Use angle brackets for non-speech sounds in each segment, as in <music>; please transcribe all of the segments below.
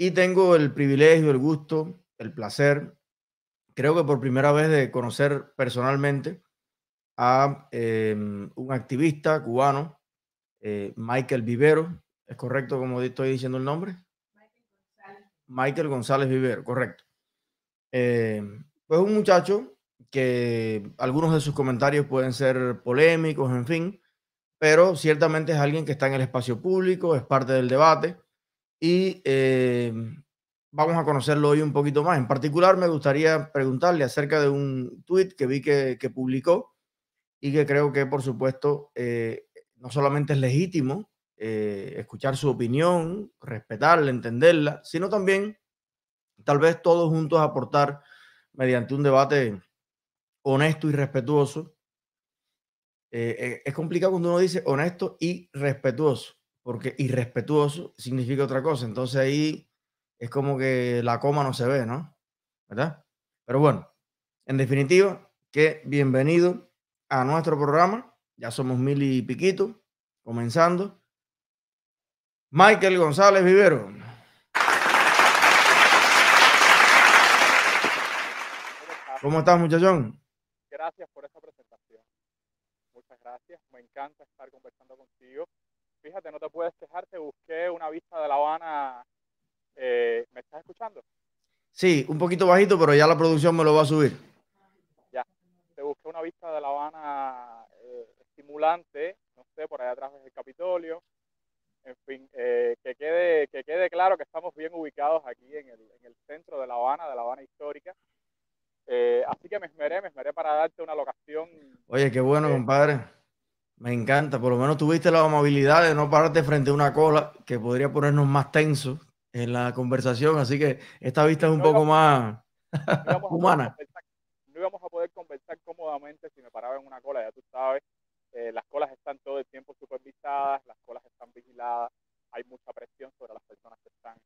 Y tengo el privilegio, el gusto, el placer, creo que por primera vez de conocer personalmente a em, un activista cubano, eh, Michael Vivero. ¿Es correcto como estoy diciendo el nombre? Michael González Vivero, correcto. Em, pues un muchacho que algunos de sus comentarios pueden ser polémicos, en fin, pero ciertamente es alguien que está en el espacio público, es parte del debate y em, vamos a conocerlo hoy un poquito más. En particular, me gustaría preguntarle acerca de un tweet que vi que, publicó y que creo que, por supuesto, eh, no solamente es legítimo eh, escuchar su opinión, respetarla, entenderla, sino también tal vez todos juntos aportar mediante un debate honesto y respetuoso. Eh, es complicado cuando uno dice honesto y respetuoso, porque irrespetuoso significa otra cosa. Entonces ahí es como que la coma no se ve, ¿no? ¿Verdad? Pero bueno, en definitiva, que bienvenido a nuestro programa. Ya somos mil y piquito, comenzando. Michael González Vivero. ¿Cómo estás, muchachón? Gracias por esa presentación. Muchas gracias. Me encanta estar conversando contigo. Fíjate, no te puedes quejar, te busqué una vista de La Habana eh, ¿Me estás escuchando? Sí, un poquito bajito, pero ya la producción me lo va a subir. Ya, te busqué una vista de La Habana eh, estimulante, no sé, por allá atrás del Capitolio. En fin, eh, que, quede, que quede claro que estamos bien ubicados aquí en el, en el centro de La Habana, de La Habana histórica. así que me esmeré, me esmeré para darte una locación. Oye, qué bueno, compadre. Me encanta, por lo menos tuviste la amabilidad de no pararte frente a una cola que podría ponernos más tensos en la conversación, así que esta vista es un poco más humana. no íbamos a poder conversar cómodamente si me paraba en una cola, ya tú sabes, eh, las colas están todo el tiempo supervisadas, las colas están vigiladas, hay mucha presión sobre las personas que están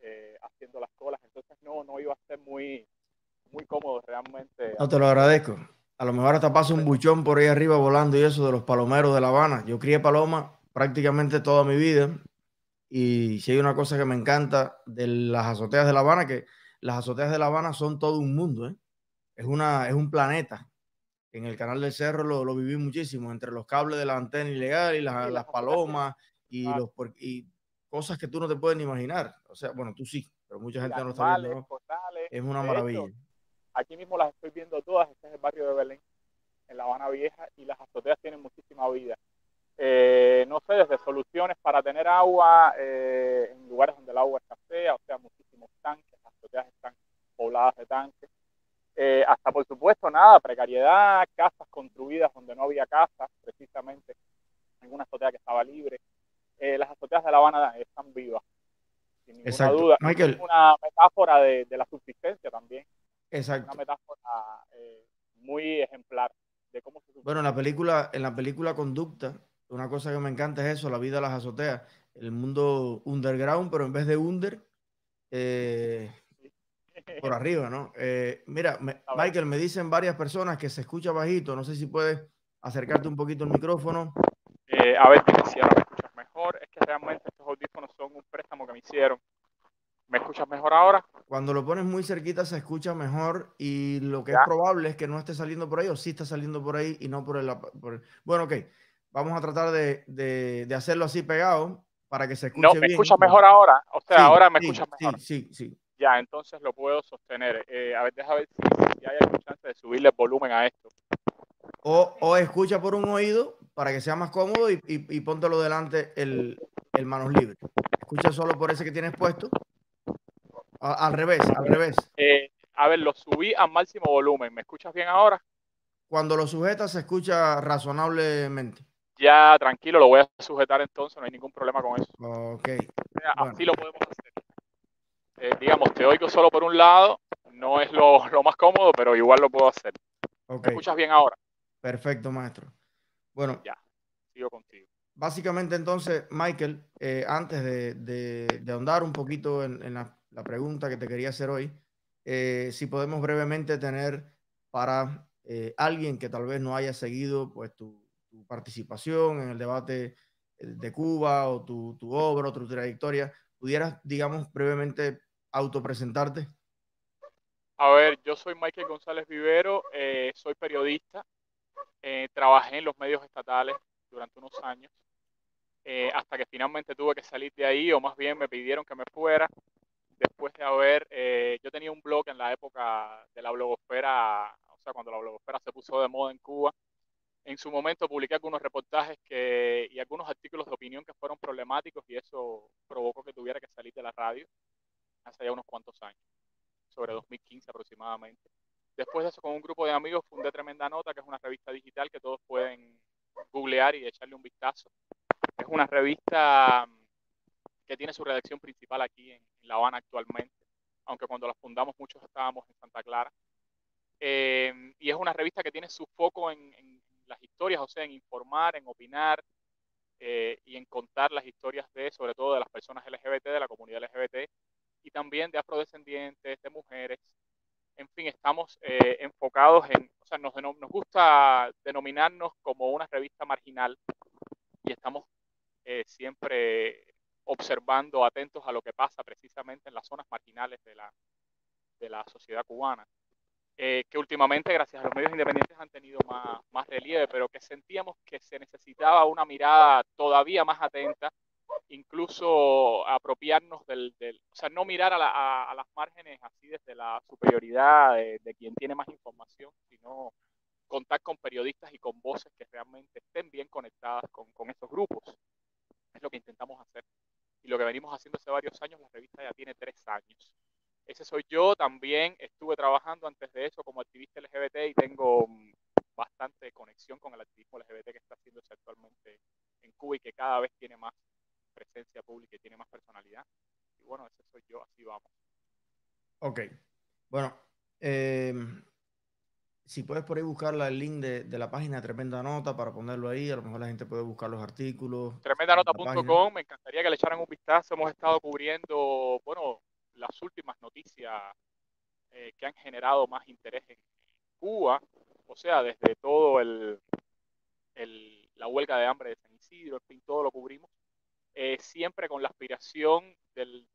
eh, haciendo las colas, entonces no, no iba a ser muy, muy cómodo realmente. No, te lo agradezco. A lo mejor hasta pasa un buchón por ahí arriba volando y eso de los palomeros de La Habana. Yo crié paloma prácticamente toda mi vida y si hay una cosa que me encanta de las azoteas de La Habana, que las azoteas de La Habana son todo un mundo, ¿eh? es, una, es un planeta. En el canal del Cerro lo, lo viví muchísimo, entre los cables de la antena ilegal y las, palomas y, los, y cosas que tú no te puedes ni imaginar. O sea, bueno, tú sí, pero mucha gente no está viendo. es una maravilla. Aquí mismo las estoy viendo todas. Este es el barrio de Belén, en La Habana Vieja, y las azoteas tienen muchísima vida. Eh, no sé, desde soluciones para tener agua eh, en lugares donde el agua escasea, o sea, muchísimos tanques, las azoteas están pobladas de tanques, eh, hasta por supuesto nada, precariedad, casas construidas donde no había casas, precisamente en una azotea que estaba libre. las azoteas de La Habana están vivas, sin ninguna duda. Es una metáfora de, de, la subsistencia también. Exacto. Una metáfora muy ejemplar de cómo se Bueno, en la película, en la película Conducta, una cosa que me encanta es eso, la vida las azoteas, el mundo underground, pero en vez de under, eh, por arriba, ¿no? Eh, mira, <laughs> Michael, me dicen varias personas que se escucha bajito, no sé si puedes acercarte un poquito el micrófono. Eh, a ver, si ahora me escuchas mejor, es que realmente estos audífonos son un préstamo que me hicieron. ¿Me escuchas mejor ahora? Cuando lo pones muy cerquita se escucha mejor y lo que es probable es que no esté saliendo por ahí o sí está saliendo por ahí y no por el... Por el... Bueno, ok. Vamos a tratar de, de, hacerlo así pegado para que se escuche bien. No, ¿me escuchas mejor ahora? O sea, ahora me escuchas mejor. Sí, sí, sí. Ya, entonces lo puedo sostener. Eh, a ver, déjame ver si, hay alguna chance de subirle el volumen a esto. O, o, escucha por un oído para que sea más cómodo y, y, póntelo delante el, el, manos libres. Escucha solo por ese que tienes puesto. Al revés, al revés. Eh, a ver, lo subí al máximo volumen. ¿Me escuchas bien ahora? Cuando lo sujetas se escucha razonablemente. Ya, tranquilo, lo voy a sujetar entonces, no hay ningún problema con eso. Ok. Así lo podemos hacer. Eh, digamos, te oigo solo por un lado, no es lo, más cómodo, pero igual lo puedo hacer. Okay. ¿Me escuchas bien ahora? Perfecto, maestro. Bueno. Ya, sigo contigo. Básicamente entonces, Michael, eh, antes de, ahondar un poquito en, la, pregunta que te quería hacer hoy, eh, si podemos brevemente tener para alguien que tal vez no haya seguido pues tu participación en el debate eh, de Cuba o tu, obra o tu trayectoria, ¿Pudieras, digamos, brevemente autopresentarte? A ver, yo soy Michael González Vivero, eh, soy periodista, eh, trabajé en los medios estatales durante unos años, eh, hasta que finalmente tuve que salir de ahí, o más bien me pidieron que me fuera, después de haber, yo tenía un blog en la época de la blogosfera, o sea, cuando la blogosfera se puso de moda en Cuba, en su momento publiqué algunos reportajes que, y algunos artículos de opinión que fueron problemáticos y eso provocó que tuviera que salir de la radio hace ya unos cuantos años sobre 2015 aproximadamente. Después de eso, con un grupo de amigos, fundé Tremenda Nota, que es una revista digital que todos pueden googlear y echarle un vistazo. Es una revista que tiene su redacción principal aquí en, La Habana actualmente, aunque cuando la fundamos muchos estábamos en Santa Clara. Eh, y es una revista que tiene su foco en, las historias, o sea, en informar, en opinar eh, y en contar las historias de, sobre todo, de las personas LGBT, de la comunidad LGBT, y también de afrodescendientes, de mujeres. En fin, estamos eh, enfocados en, o sea, nos, nos gusta denominarnos como una revista marginal y estamos eh, siempre observando, atentos a lo que pasa precisamente en las zonas marginales de la, de la sociedad cubana. Eh, que últimamente, gracias a los medios independientes, han tenido más, más relieve, pero que sentíamos que se necesitaba una mirada todavía más atenta incluso apropiarnos del, o sea, no mirar a, las márgenes así desde la superioridad de, quien tiene más información, sino contar con periodistas y con voces que realmente estén bien conectadas con, con estos grupos. Es lo que intentamos hacer. Y lo que venimos haciendo hace varios años, la revista ya tiene tres años. Ese soy yo, también estuve trabajando antes de eso como activista LGBT y tengo mm, bastante conexión con el activismo LGBT que está haciéndose actualmente en Cuba y que cada vez tiene más presencia pública y tiene más personalidad. Y bueno, ese soy yo, así vamos. Ok. Bueno, eh, si puedes por ahí buscar el link de, la página Tremenda Nota para ponerlo ahí, a lo mejor la gente puede buscar los artículos. Tremendanota.com, me Hemos estado cubriendo, bueno, las últimas noticias eh, que han generado más interés en Cuba, o sea, desde todo el, el, la huelga de hambre de San Isidro, en fin, todo lo cubrimos. Eh, siempre con la aspiración del,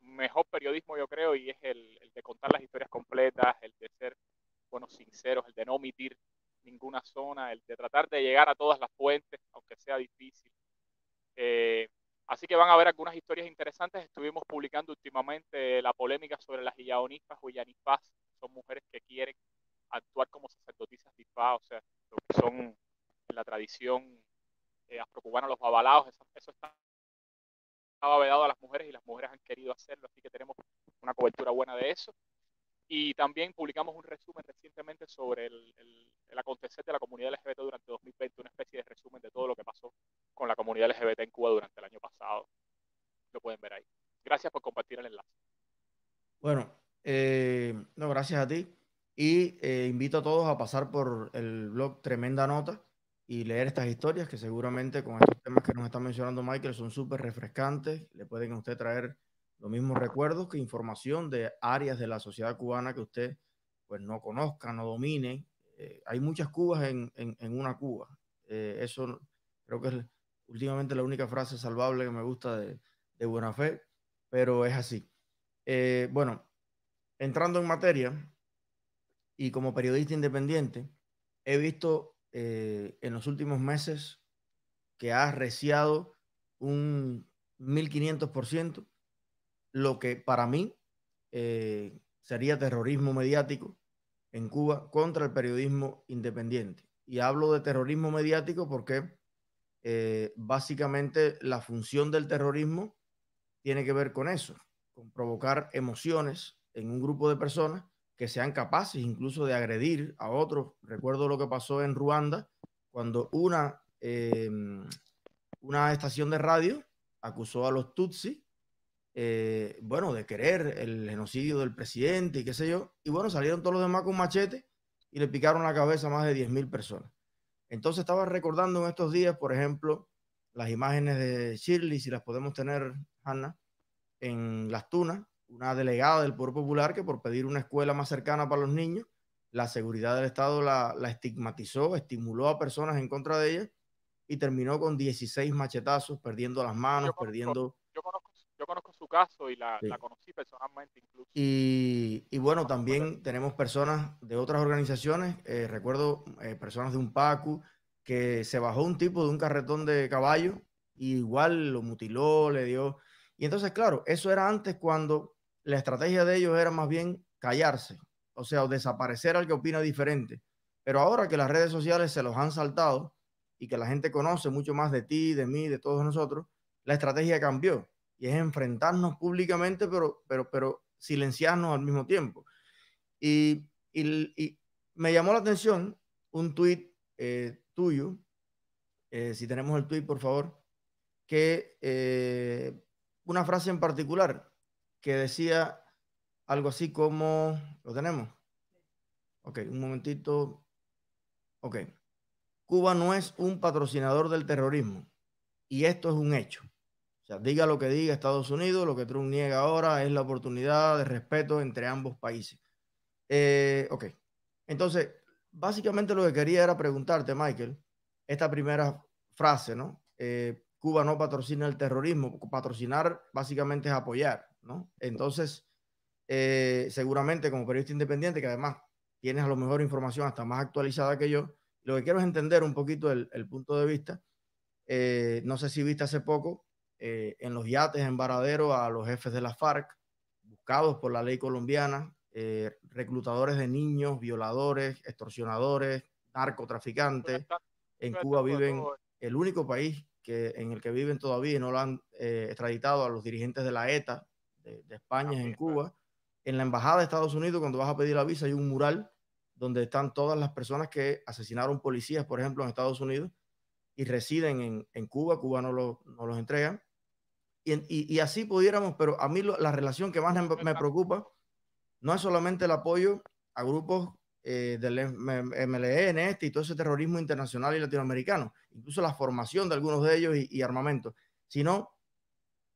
mejor periodismo, yo creo, y es el, de contar las historias completas, el de ser, bueno, sinceros, el de no omitir ninguna zona, el de tratar de llegar a todas las fuentes, aunque sea difícil. Eh, así que van a ver algunas historias interesantes. Estuvimos publicando últimamente la polémica sobre las iyaonistas o son mujeres que quieren actuar como sacerdotisas difá, o sea, lo que son en la tradición eh, afrocubana los babalaos, eso, eso está estaba vedado a las mujeres y las mujeres han querido hacerlo, así que tenemos una cobertura buena de eso. Y también publicamos un resumen recientemente sobre el, el, acontecer de la comunidad LGBT durante 2020, una especie de resumen de todo lo que pasó con la comunidad LGBT en Cuba durante el año pasado. Lo pueden ver ahí. Gracias por compartir el enlace. Bueno, eh, no, gracias a ti. Y eh, invito a todos a pasar por el blog Tremenda Nota y leer estas historias que seguramente con estos temas que nos está mencionando Michael son súper refrescantes, le pueden a usted traer los mismos recuerdos que información de áreas de la sociedad cubana que usted pues no conozca, no domine. Eh, hay muchas Cubas en, en, una Cuba. Eh, eso creo que es últimamente la única frase salvable que me gusta de, de buena fe, pero es así. Eh, bueno, entrando en materia y como periodista independiente, he visto eh, en los últimos meses que ha arreciado un 1500%, lo que para mí eh, sería terrorismo mediático en Cuba contra el periodismo independiente. Y hablo de terrorismo mediático porque eh, básicamente la función del terrorismo tiene que ver con eso, con provocar emociones en un grupo de personas que sean capaces incluso de agredir a otros. Recuerdo lo que pasó en Ruanda cuando una, em, una estación de radio acusó a los Tutsi, eh, bueno, de querer el genocidio del presidente y qué sé yo. Y bueno, salieron todos los demás con machete y le picaron la cabeza a más de 10.000 personas. Entonces estaba recordando en estos días, por ejemplo, las imágenes de Shirley, si las podemos tener, Hanna, en Las Tunas, una delegada del Poder Popular que por pedir una escuela más cercana para los niños, la seguridad del Estado la, estigmatizó, estimuló a personas en contra de ella y terminó con 16 machetazos, perdiendo las manos, perdiendo... Yo conozco, yo caso y la, conocí personalmente incluso. Y, y bueno, también tenemos personas de otras organizaciones, eh, recuerdo eh, personas de un PACU, que se bajó un tipo de un carretón de caballo y igual lo mutiló, le dio... Y entonces, claro, eso era antes cuando la estrategia de ellos era más bien callarse, o sea, o desaparecer al que opina diferente. Pero ahora que las redes sociales se los han saltado y que la gente conoce mucho más de ti, de mí, de todos nosotros, la estrategia cambió y es enfrentarnos públicamente, pero, pero, pero silenciarnos al mismo tiempo. Y, y, me llamó la atención un tuit eh, tuyo, eh, si tenemos el tuit, por favor, que eh, una frase en particular que decía algo así como, ¿lo tenemos? Ok, un momentito. Ok. Cuba no es un patrocinador del terrorismo y esto es un hecho. O sea, diga lo que diga Estados Unidos, lo que Trump niega ahora es la oportunidad de respeto entre ambos países. Eh, ok, entonces, básicamente lo que quería era preguntarte, Michael, esta primera frase, ¿no? Eh, Cuba no patrocina el terrorismo, patrocinar básicamente es apoyar, ¿no? Entonces, eh, seguramente como periodista independiente, que además tienes a lo mejor información hasta más actualizada que yo, lo que quiero es entender un poquito el, punto de vista. no sé si viste hace poco eh, en los yates en Varadero a los jefes de la FARC, buscados por la ley colombiana, eh, reclutadores de niños, violadores, extorsionadores, narcotraficantes. En Cuba viven, el único país que, en el que viven todavía y no lo han eh, extraditado a los dirigentes de la ETA de, España en Cuba. En la embajada de Estados Unidos, cuando vas a pedir la visa, hay un mural donde están todas las personas que asesinaron policías, por ejemplo, en Estados Unidos y residen en, en Cuba. Cuba no, lo, no los entregan y, así pudiéramos, pero a mí la relación que más me, preocupa no es solamente el apoyo a grupos eh, del MLN este y todo ese terrorismo internacional y latinoamericano, incluso la formación de algunos de ellos y, armamento, sino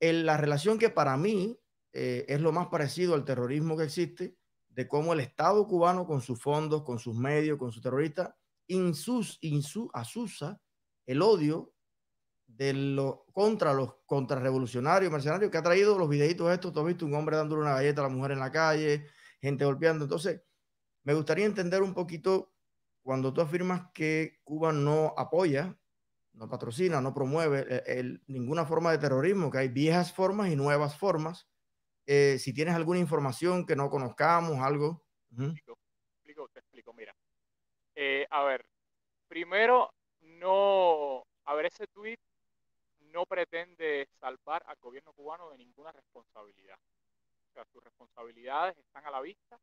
la relación que para mí eh, es lo más parecido al terrorismo que existe, de cómo el Estado cubano con sus fondos, con sus medios, con sus terroristas, insus, insu, asusa el odio de lo, contra los contrarrevolucionarios, mercenarios, que ha traído los videitos estos, tú has visto un hombre dándole una galleta a la mujer en la calle, gente golpeando. Entonces, me gustaría entender un poquito cuando tú afirmas que Cuba no apoya, no patrocina, no promueve eh, ninguna forma de terrorismo, que hay viejas formas y nuevas formas. Eh, si tienes alguna información que no conozcamos, algo. te, explico, te explico, mira. Eh, a ver, primero, no, a ver, ese tweet no pretende salvar al gobierno cubano de ninguna responsabilidad. O sea, sus responsabilidades están a la vista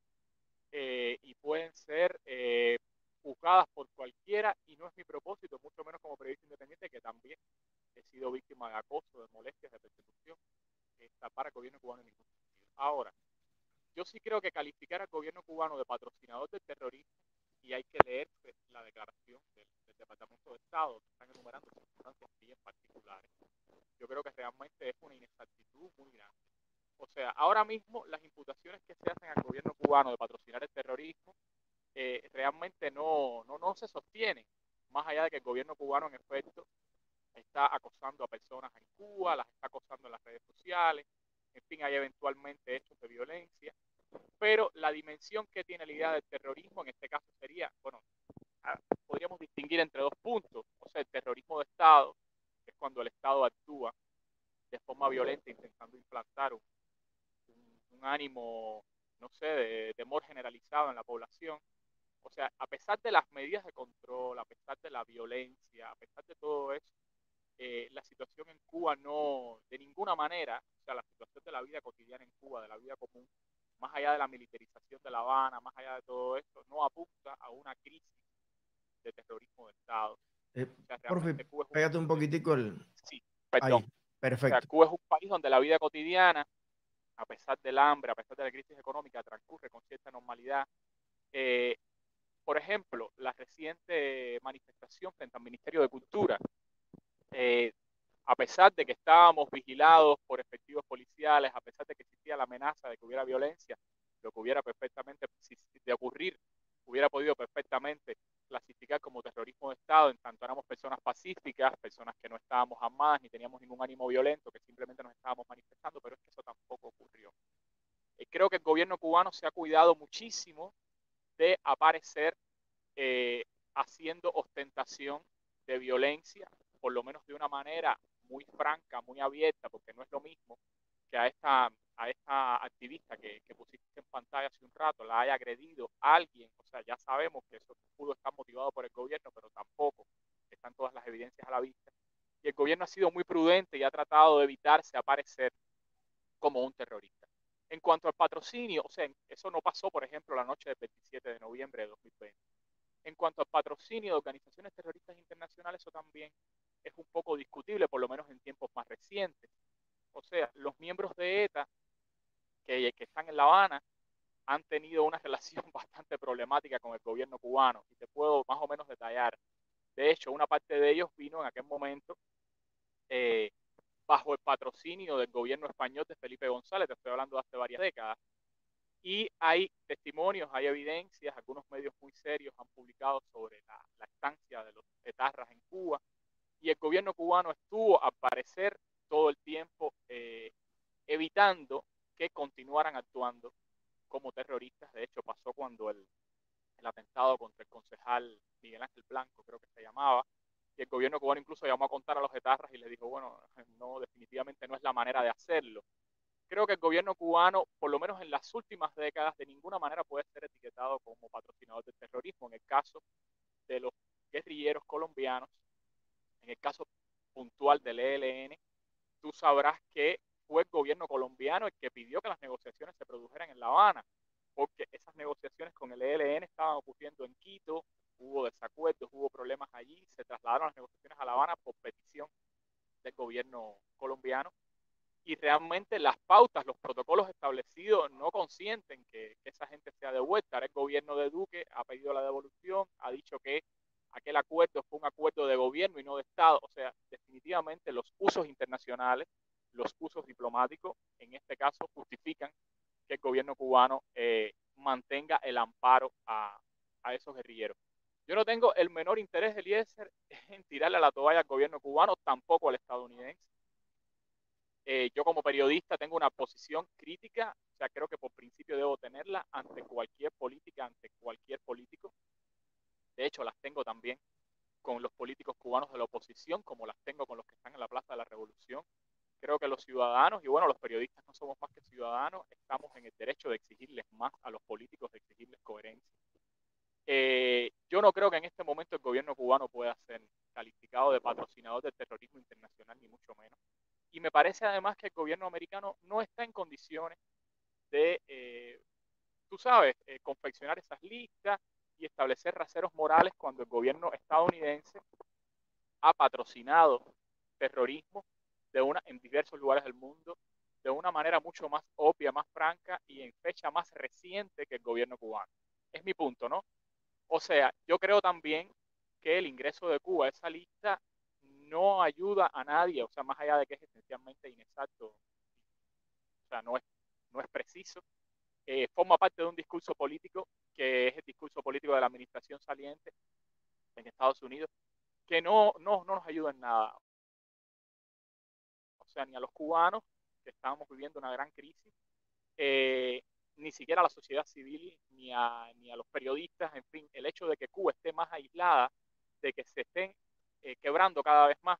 eh, y pueden ser eh, juzgadas por cualquiera y no es mi propósito, mucho menos como periodista independiente, que también he sido víctima de acoso, de molestias, de persecución, salvar al gobierno cubano en ningún sentido. Ahora, yo sí creo que calificar al gobierno cubano de patrocinador del terrorismo, y hay que leer pues, la declaración del Departamento de Estado, que están enumerando circunstancias bien particulares, yo creo que realmente es una inexactitud muy grande. O sea, ahora mismo las imputaciones que se hacen al gobierno cubano de patrocinar el terrorismo eh, realmente no, no, no se sostienen, más allá de que el gobierno cubano en efecto está acosando a personas en Cuba, las está acosando en las redes sociales, en fin, hay eventualmente hechos de violencia, pero la dimensión que tiene la idea del terrorismo en este caso sería, bueno, podríamos distinguir entre dos puntos, o sea, el terrorismo de Estado, es cuando el Estado actúa de forma violenta intentando implantar un, ánimo, no sé, de temor generalizado en la población. O sea, a pesar de las medidas de control, a pesar de la violencia, a pesar de todo eso, eh, la situación en Cuba no, de ninguna manera, o sea, la situación de la vida cotidiana en Cuba, de la vida común, más allá de la militarización de La Habana, más allá de todo esto, no apunta a una crisis de terrorismo de Estado. Eh, pégate un poquitico el... Sí, perdón. perfecto. Cuba es un país donde la vida cotidiana, a pesar del hambre, a pesar de la crisis económica, transcurre con cierta normalidad. Eh, por ejemplo, la reciente manifestación frente al Ministerio de Cultura, eh, a pesar de que estábamos vigilados por efectivos policiales, a pesar de que existía la amenaza de que hubiera violencia, lo que hubiera perfectamente, de ocurrir, hubiera podido perfectamente clasificar como terrorismo de Estado en tanto éramos personas pacíficas, personas que no estábamos armadas ni teníamos ningún ánimo violento, que simplemente nos estábamos manifestando, pero es que eso tampoco ocurrió. Eh, creo que el gobierno cubano se ha cuidado muchísimo de aparecer eh, haciendo ostentación de violencia, por lo menos de una manera muy franca, muy abierta, porque no es lo mismo que a esta, a esta activista que, que pusiste en pantalla hace un rato la haya agredido alguien. Sea, ya sabemos que eso pudo estar motivado por el gobierno, pero tampoco están todas las evidencias a la vista. Y el gobierno ha sido muy prudente y ha tratado de evitarse aparecer como un terrorista. En cuanto al patrocinio, o sea, eso no pasó, por ejemplo, la noche del 27 de noviembre de 2020. En cuanto al patrocinio de organizaciones terroristas internacionales, eso también es un poco discutible, por lo menos en tiempos más recientes. O sea, los miembros de ETA que, que están en La Habana han tenido una <laughs> relación bastante problemática con el gobierno cubano y te puedo más o menos detallar. De hecho, una parte de ellos vino en aquel momento eh, bajo el patrocinio del gobierno español de Felipe González, te estoy hablando de hace varias décadas. Y hay testimonios, hay evidencias, algunos medios muy serios han publicado sobre la, la estancia de los etarras en Cuba. Y el gobierno cubano estuvo, al parecer, todo el tiempo eh, evitando que continuaran actuando como terroristas. De hecho, pasó cuando el, atentado contra el concejal Miguel Ángel Blanco, creo que se llamaba, y el gobierno cubano incluso llamó a contar a los etarras y le dijo, bueno, no, definitivamente no es la manera de hacerlo. Creo que el gobierno cubano, por lo menos en las últimas décadas, de ninguna manera puede ser etiquetado como patrocinador del terrorismo. En el caso de los guerrilleros colombianos, en el caso puntual del ELN, tú sabrás que fue el gobierno colombiano el que pidió que las negociaciones se produjeran en La Habana, porque esas negociaciones con el ELN estaban ocurriendo en Quito, hubo desacuerdos, hubo problemas allí, se trasladaron las negociaciones a La Habana por petición del gobierno colombiano y realmente las pautas, los protocolos establecidos no consienten que, que, esa gente sea devuelta. El gobierno de Duque ha pedido la devolución, ha dicho que aquel acuerdo fue un acuerdo de gobierno y no de Estado. O sea, definitivamente los usos internacionales, los usos diplomáticos, en este caso, justifican que el gobierno cubano eh, mantenga el amparo a, a esos guerrilleros. Yo no tengo el menor interés, Eliezer, <laughs> en tirarle a la toalla al gobierno cubano, tampoco al estadounidense. Eh, yo como periodista tengo una posición crítica, o sea, creo que por principio debo tenerla ante cualquier política, ante cualquier político. De hecho, las tengo también con los políticos cubanos de la oposición, como las tengo con los que están en la Plaza de la Revolución. Creo que los ciudadanos, y bueno, los periodistas no somos más que ciudadanos, estamos en el derecho de exigirles más a los políticos, de exigirles coherencia eh, yo no creo que en este momento el gobierno cubano pueda ser calificado de patrocinador del terrorismo internacional, ni mucho menos. Y me parece además que el gobierno americano no está en condiciones de, eh, tú sabes, eh, confeccionar esas listas y establecer raseros morales cuando el gobierno estadounidense ha patrocinado terrorismo de en diversos lugares del mundo de una manera mucho más obvia, más franca y en fecha más reciente que el gobierno cubano. Es mi punto, ¿no? O sea, yo creo también que el ingreso de Cuba a esa lista no ayuda a nadie, o sea, más allá de que es esencialmente inexacto, o sea, no es, no es preciso, eh, forma parte de un discurso político que es el discurso político de la administración saliente en Estados Unidos, que no, no, no nos ayuda en nada. Sea, ni a los cubanos, que estábamos viviendo una gran crisis, eh, ni siquiera a la sociedad civil, ni a, ni a los periodistas, en fin, el hecho de que Cuba esté más aislada, de que se estén eh, quebrando cada vez más,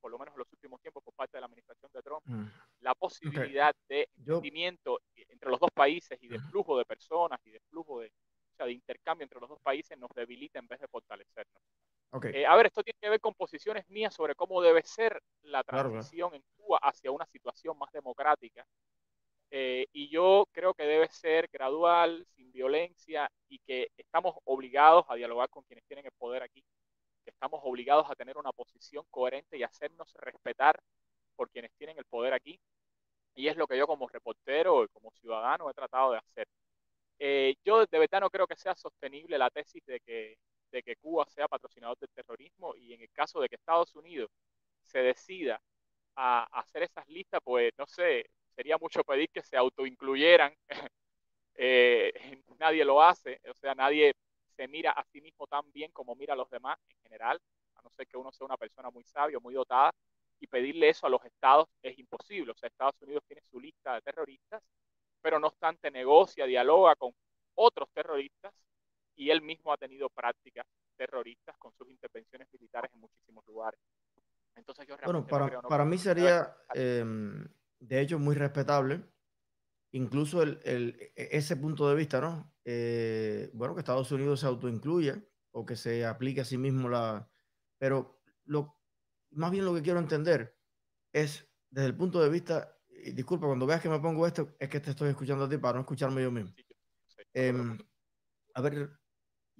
por lo menos en los últimos tiempos por parte de la administración de Trump, mm. la posibilidad okay. de entendimiento entre los dos países y de flujo de personas y de flujo de, o sea, de intercambio entre los dos países nos debilita en vez de fortalecernos. Okay. Eh, a ver, esto tiene que ver con posiciones mías sobre cómo debe ser la transición claro. en Cuba hacia una situación más democrática eh, y yo creo que debe ser gradual, sin violencia y que estamos obligados a dialogar con quienes tienen el poder aquí, que estamos obligados a tener una posición coherente y hacernos respetar por quienes tienen el poder aquí. Y es lo que yo como reportero y como ciudadano he tratado de hacer. Eh, yo de verdad no creo que sea sostenible la tesis de que, de que Cuba sea patrocinador del terrorismo y en el caso de que Estados Unidos se decida a, hacer esas listas, pues no sé, sería mucho pedir que se autoincluyeran. <laughs> eh, <laughs> nadie lo hace, o sea, nadie se mira a sí mismo tan bien como mira a los demás en general, a no ser que uno sea una persona muy sabia, muy dotada, y pedirle eso a los estados es imposible. O sea, Estados Unidos tiene su lista de terroristas, pero no obstante negocia, dialoga con otros terroristas y él mismo ha tenido prácticas terroristas con sus intervenciones militares en muchísimos lugares. Entonces yo bueno, para, para mí sería, em, de hecho, muy respetable, incluso el, el, e, ese punto de vista, ¿no? Eh, bueno, que Estados Unidos se autoincluya o que se aplique a sí mismo la... Pero lo, más bien lo que quiero entender es desde el punto de vista, y disculpa, cuando veas que me pongo esto, es que te estoy escuchando a ti para no escucharme yo mismo. Em, a ver,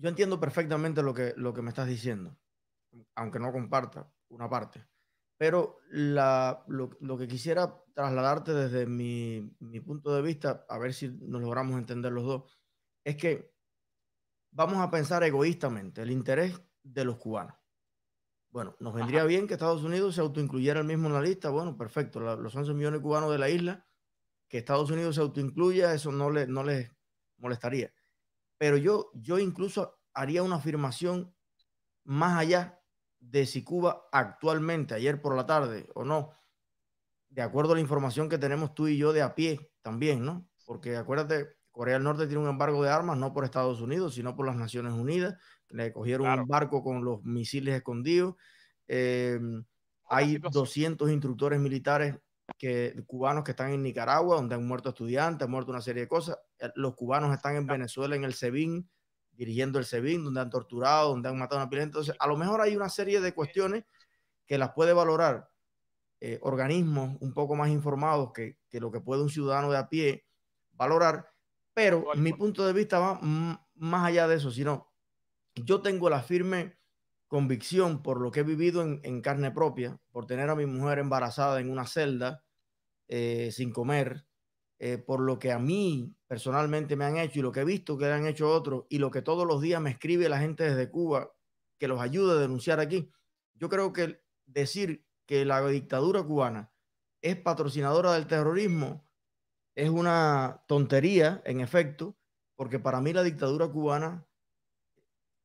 yo entiendo perfectamente lo que, lo que me estás diciendo, aunque no comparta una parte, pero la, lo, lo, que quisiera trasladarte desde mi, mi punto de vista, a ver si nos logramos entender los dos, es que vamos a pensar egoístamente el interés de los cubanos. Bueno, nos vendría bien que Estados Unidos se autoincluyera el mismo en la lista. Bueno, perfecto. los 11 millones cubanos de la isla, que Estados Unidos se autoincluya, eso no, le, no les molestaría. Pero yo, yo incluso haría una afirmación más allá de si Cuba actualmente, ayer por la tarde o no, de acuerdo a la información que tenemos tú y yo de a pie también, ¿no? Porque acuérdate, Corea del Norte tiene un embargo de armas no por Estados Unidos, sino por las Naciones Unidas. Le cogieron un barco con los misiles escondidos. Em, hay 200 instructores militares que, cubanos que están en Nicaragua, donde han muerto estudiantes, han muerto una serie de cosas. Eh, los cubanos están en Venezuela, en el SEBIN, dirigiendo el SEBIN, donde han torturado, donde han matado a una pila. Entonces, a lo mejor hay una serie de cuestiones que las puede valorar eh, organismos un poco más informados que, que lo que puede un ciudadano de a pie valorar pero mi punto de vista va más allá de eso, sino yo tengo la firme convicción por lo que he vivido en, carne propia, por tener a mi mujer embarazada en una celda eh, sin comer, eh, por lo que a mí personalmente me han hecho y lo que he visto que le han hecho otros y lo que todos los días me escribe la gente desde Cuba que los ayude a denunciar aquí. Yo creo que decir que la dictadura cubana es patrocinadora del terrorismo es una tontería, en efecto, porque para mí la dictadura cubana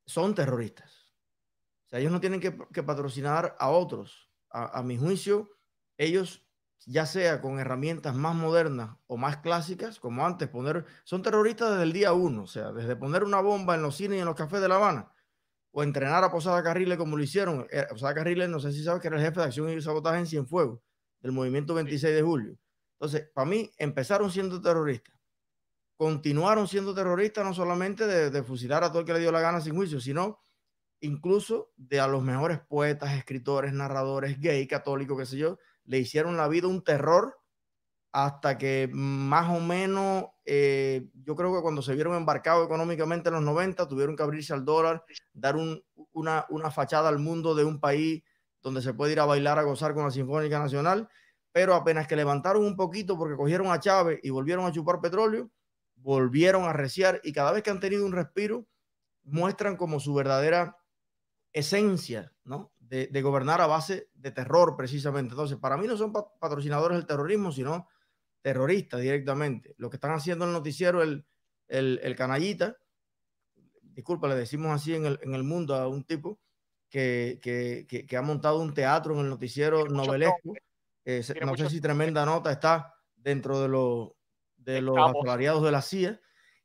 son terroristas. O sea, ellos no tienen que, patrocinar a otros. A, mi juicio, ellos, ya sea con herramientas más modernas o más clásicas, como antes, poner, son terroristas desde el día uno, o sea, desde poner una bomba en los cines y en los cafés de La Habana, o entrenar a Posada Carriles como lo hicieron. Eh, Posada Carriles, no sé si sabes que era el jefe de acción y sabotaje en Cienfuegos, del movimiento 26 de julio. Entonces, para mí, empezaron siendo terroristas. Continuaron siendo terroristas no solamente de, fusilar a todo el que le dio la gana sin juicio, sino incluso de a los mejores poetas, escritores, narradores, gay, católicos, qué sé yo, le hicieron la vida un terror hasta que más o menos, eh, yo creo que cuando se vieron embarcados económicamente en los 90, tuvieron que abrirse al dólar, dar una, una fachada al mundo de un país donde se puede ir a bailar, a gozar con la Sinfónica Nacional pero apenas que levantaron un poquito porque cogieron a Chávez y volvieron a chupar petróleo, volvieron a reciar y cada vez que han tenido un respiro, muestran como su verdadera esencia, ¿no? De, gobernar a base de terror, precisamente. Entonces, para mí no son patrocinadores del terrorismo, sino terroristas directamente. Lo que están haciendo en el noticiero, el, el, canallita, disculpa, le decimos así en el, en el mundo a un tipo que, que, que, que, ha montado un teatro en el noticiero novelesco eh, no sé si tremenda nota está dentro de, los de los asalariados de la CIA.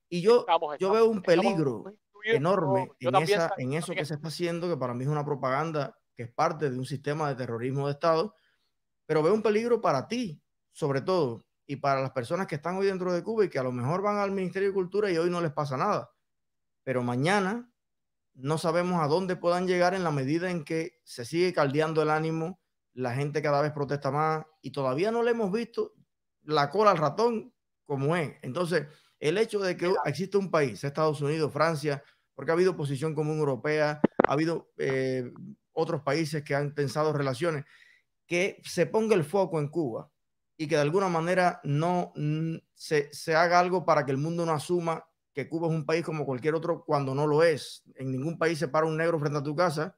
Y yo, yo veo un peligro enorme en, esa, en eso que se está haciendo, que para mí es una propaganda que es parte de un sistema de terrorismo de Estado, pero veo un peligro para ti, sobre todo, y para las personas que están hoy dentro de Cuba y que a lo mejor van al Ministerio de Cultura y hoy no les pasa nada. Pero mañana no sabemos a dónde puedan llegar en la medida en que se sigue caldeando el ánimo la gente cada vez protesta más y todavía no le hemos visto la cola al ratón como es. Entonces, el hecho de que existe un país, Estados Unidos, Francia, porque ha habido oposición común europea, ha habido eh, otros países que han pensado relaciones, que se ponga el foco en Cuba y que de alguna manera no se, se haga algo para que el mundo no asuma que Cuba es un país como cualquier otro cuando no lo es. En ningún país se para un negro frente a tu casa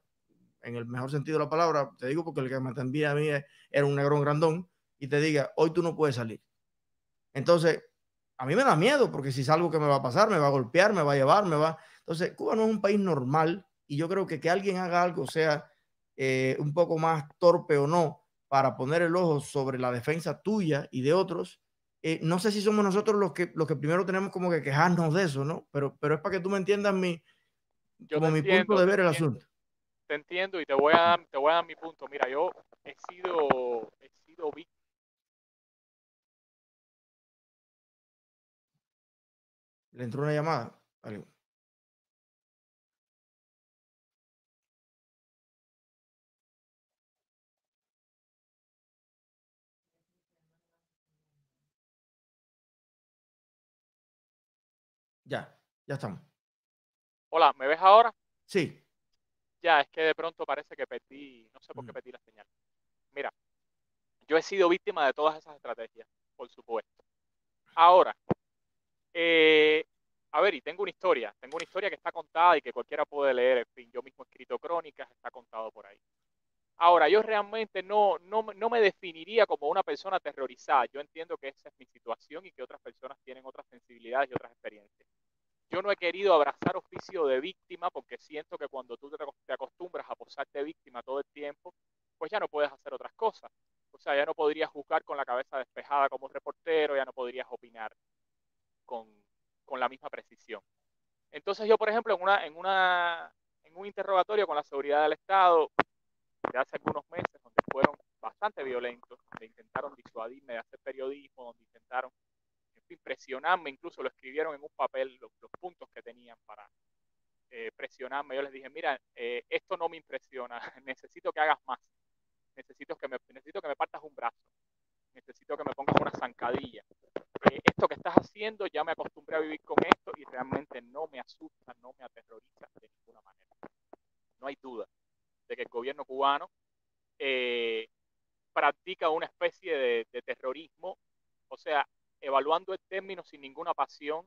en el mejor sentido de la palabra, te digo porque el que me atendía a mí era un negrón grandón, y te diga, hoy tú no puedes salir. Entonces, a mí me da miedo, porque si es algo que me va a pasar, me va a golpear, me va a llevar, me va... Entonces, Cuba no es un país normal y yo creo que que alguien haga algo, sea eh, un poco más torpe o no, para poner el ojo sobre la defensa tuya y de otros, eh, no sé si somos nosotros los que, los que primero tenemos como que quejarnos de eso, ¿no? Pero, pero es para que tú me entiendas mi, como mi punto de ver el asunto. Te entiendo y te voy, a dar, te voy a dar mi punto. Mira, yo he sido, he sido víctima. ¿Le entró una llamada? Ya, ya estamos. Hola, ¿me ves ahora? Sí. Ya, es que de pronto parece que perdí, no sé por qué perdí la señal. Mira, yo he sido víctima de todas esas estrategias, por supuesto. Ahora, eh, a ver, y tengo una historia, tengo una historia que está contada y que cualquiera puede leer, en fin, yo mismo he escrito crónicas, está contado por ahí. Ahora, yo realmente no, no, no, me definiría como una persona aterrorizada. Yo entiendo que esa es mi situación y que otras personas tienen otras sensibilidades y otras experiencias. Yo no he querido abrazar oficio de víctima porque siento que cuando tú te acostumbras a posarte víctima todo el tiempo, pues ya no puedes hacer otras cosas. O sea, ya no podrías juzgar con la cabeza despejada como reportero, ya no podrías opinar con, con la misma precisión. Entonces yo, por ejemplo, en, una, en, una, en un interrogatorio con la seguridad del Estado, de hace algunos meses, donde fueron bastante violentos, donde intentaron disuadirme de hacer periodismo, donde intentaron presionarme, incluso lo escribieron en un papel los, puntos que tenían para eh, presionarme. Yo les dije, mira, eh, esto no me impresiona, <laughs> necesito que hagas más, necesito que me, necesito que me partas un brazo, necesito que me pongas una zancadilla. Eh, esto que estás haciendo, ya me acostumbré a vivir con esto y realmente no me asusta, no me aterroriza de ninguna manera. No hay duda de que el gobierno cubano eh, practica una especie de, terrorismo, o sea, evaluando el término sin ninguna pasión,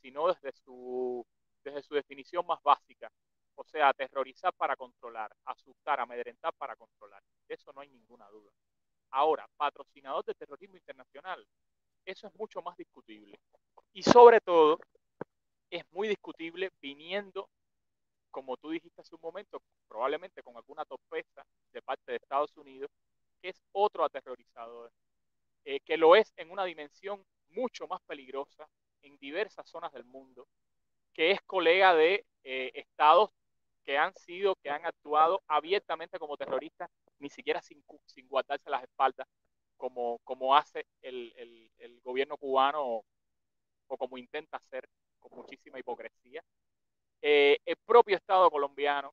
sino desde su, desde su definición más básica, o sea, aterrorizar para controlar, asustar, amedrentar para controlar. De eso no hay ninguna duda. Ahora, patrocinador de terrorismo internacional, eso es mucho más discutible. Y sobre todo, es muy discutible viniendo como tú dijiste hace un momento, probablemente con alguna torpeza de parte de Estados Unidos, que es otro aterrorizador, eh, que lo es en una dimensión mucho más peligrosa en diversas zonas del mundo, que es colega de eh, estados que han sido, que han actuado abiertamente como terroristas, ni siquiera sin, sin guardarse las espaldas, como, como hace el, el, gobierno cubano o, o como intenta hacer con muchísima hipocresía. Eh, el propio Estado colombiano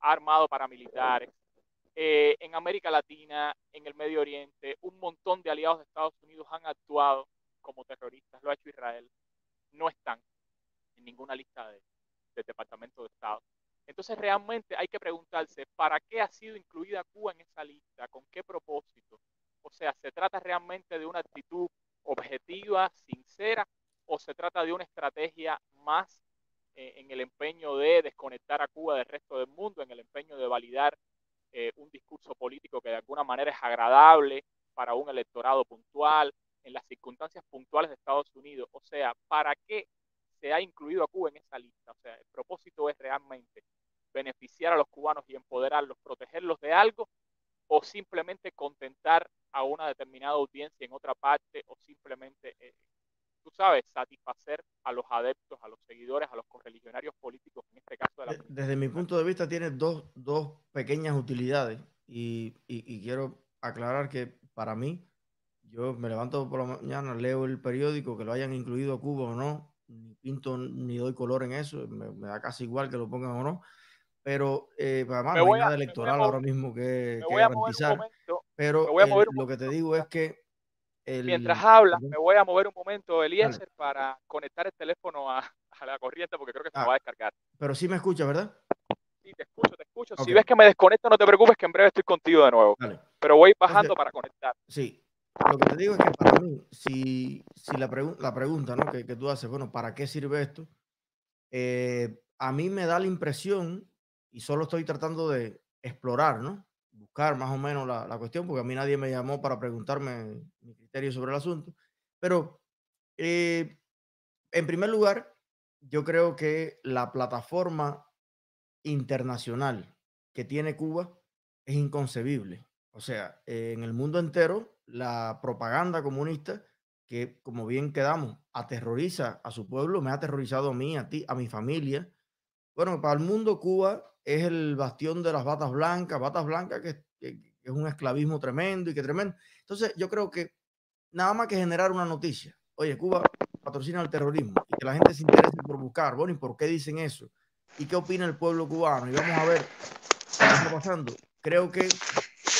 armado paramilitares. Eh, en América Latina, en el Medio Oriente, un montón de aliados de Estados Unidos han actuado como terroristas, lo ha hecho Israel. No están en ninguna lista de, del Departamento de Estado. Entonces realmente hay que preguntarse, ¿para qué ha sido incluida Cuba en esa lista? ¿Con qué propósito? O sea, ¿se trata realmente de una actitud objetiva, sincera, o se trata de una estrategia más en el empeño de desconectar a Cuba del resto del mundo, en el empeño de validar eh, un discurso político que de alguna manera es agradable para un electorado puntual, en las circunstancias puntuales de Estados Unidos. O sea, ¿para qué se ha incluido a Cuba en esa lista? O sea, el propósito es realmente beneficiar a los cubanos y empoderarlos, protegerlos de algo, o simplemente contentar a una determinada audiencia en otra parte, o simplemente eh, tú sabes, satisfacer a los adeptos, a los seguidores, a los correligionarios políticos, en este caso de la... Desde mi punto de vista tiene dos, dos pequeñas utilidades y, y, quiero aclarar que para mí, yo me levanto por la mañana, leo el periódico, que lo hayan incluido a Cuba o no, ni pinto ni doy color en eso, me, da casi igual que lo pongan o no, pero eh, además no hay nada electoral ahora mismo que, que garantizar. pero lo que te digo es que Mientras hablas, me voy a mover un momento, Eliezer, para conectar el teléfono <laughs> a, la corriente porque creo que se me ah. va a descargar. Pero sí me escucha, ¿verdad? Sí, te escucho, te escucho. Si ves que me desconecto, no te preocupes que en breve estoy contigo de nuevo. Pero voy bajando para conectar. Sí. Lo que te digo es que para mí, si, si la, la pregunta ¿no? que, que, tú haces, bueno, ¿para qué sirve esto? Eh, a mí me da la impresión, y solo estoy tratando de explorar, ¿no? Buscar más o menos la, la, cuestión, porque a mí nadie me llamó para preguntarme mi criterio sobre el asunto. Pero, eh, en primer lugar, yo creo que la plataforma internacional que tiene Cuba es inconcebible. O sea, en el mundo entero, la propaganda comunista, que como bien quedamos, aterroriza a su pueblo, me ha aterrorizado a mí, a ti, a mi familia. Bueno, para el mundo Cuba es el bastión de las batas blancas, batas blancas que, es un esclavismo tremendo y que tremendo. Entonces, yo creo que nada más que generar una noticia. Oye, Cuba patrocina el terrorismo y que la gente se interese por buscar, bueno, ¿y por qué dicen eso? ¿Y qué opina el pueblo cubano? Y vamos a ver qué está pasando. Creo que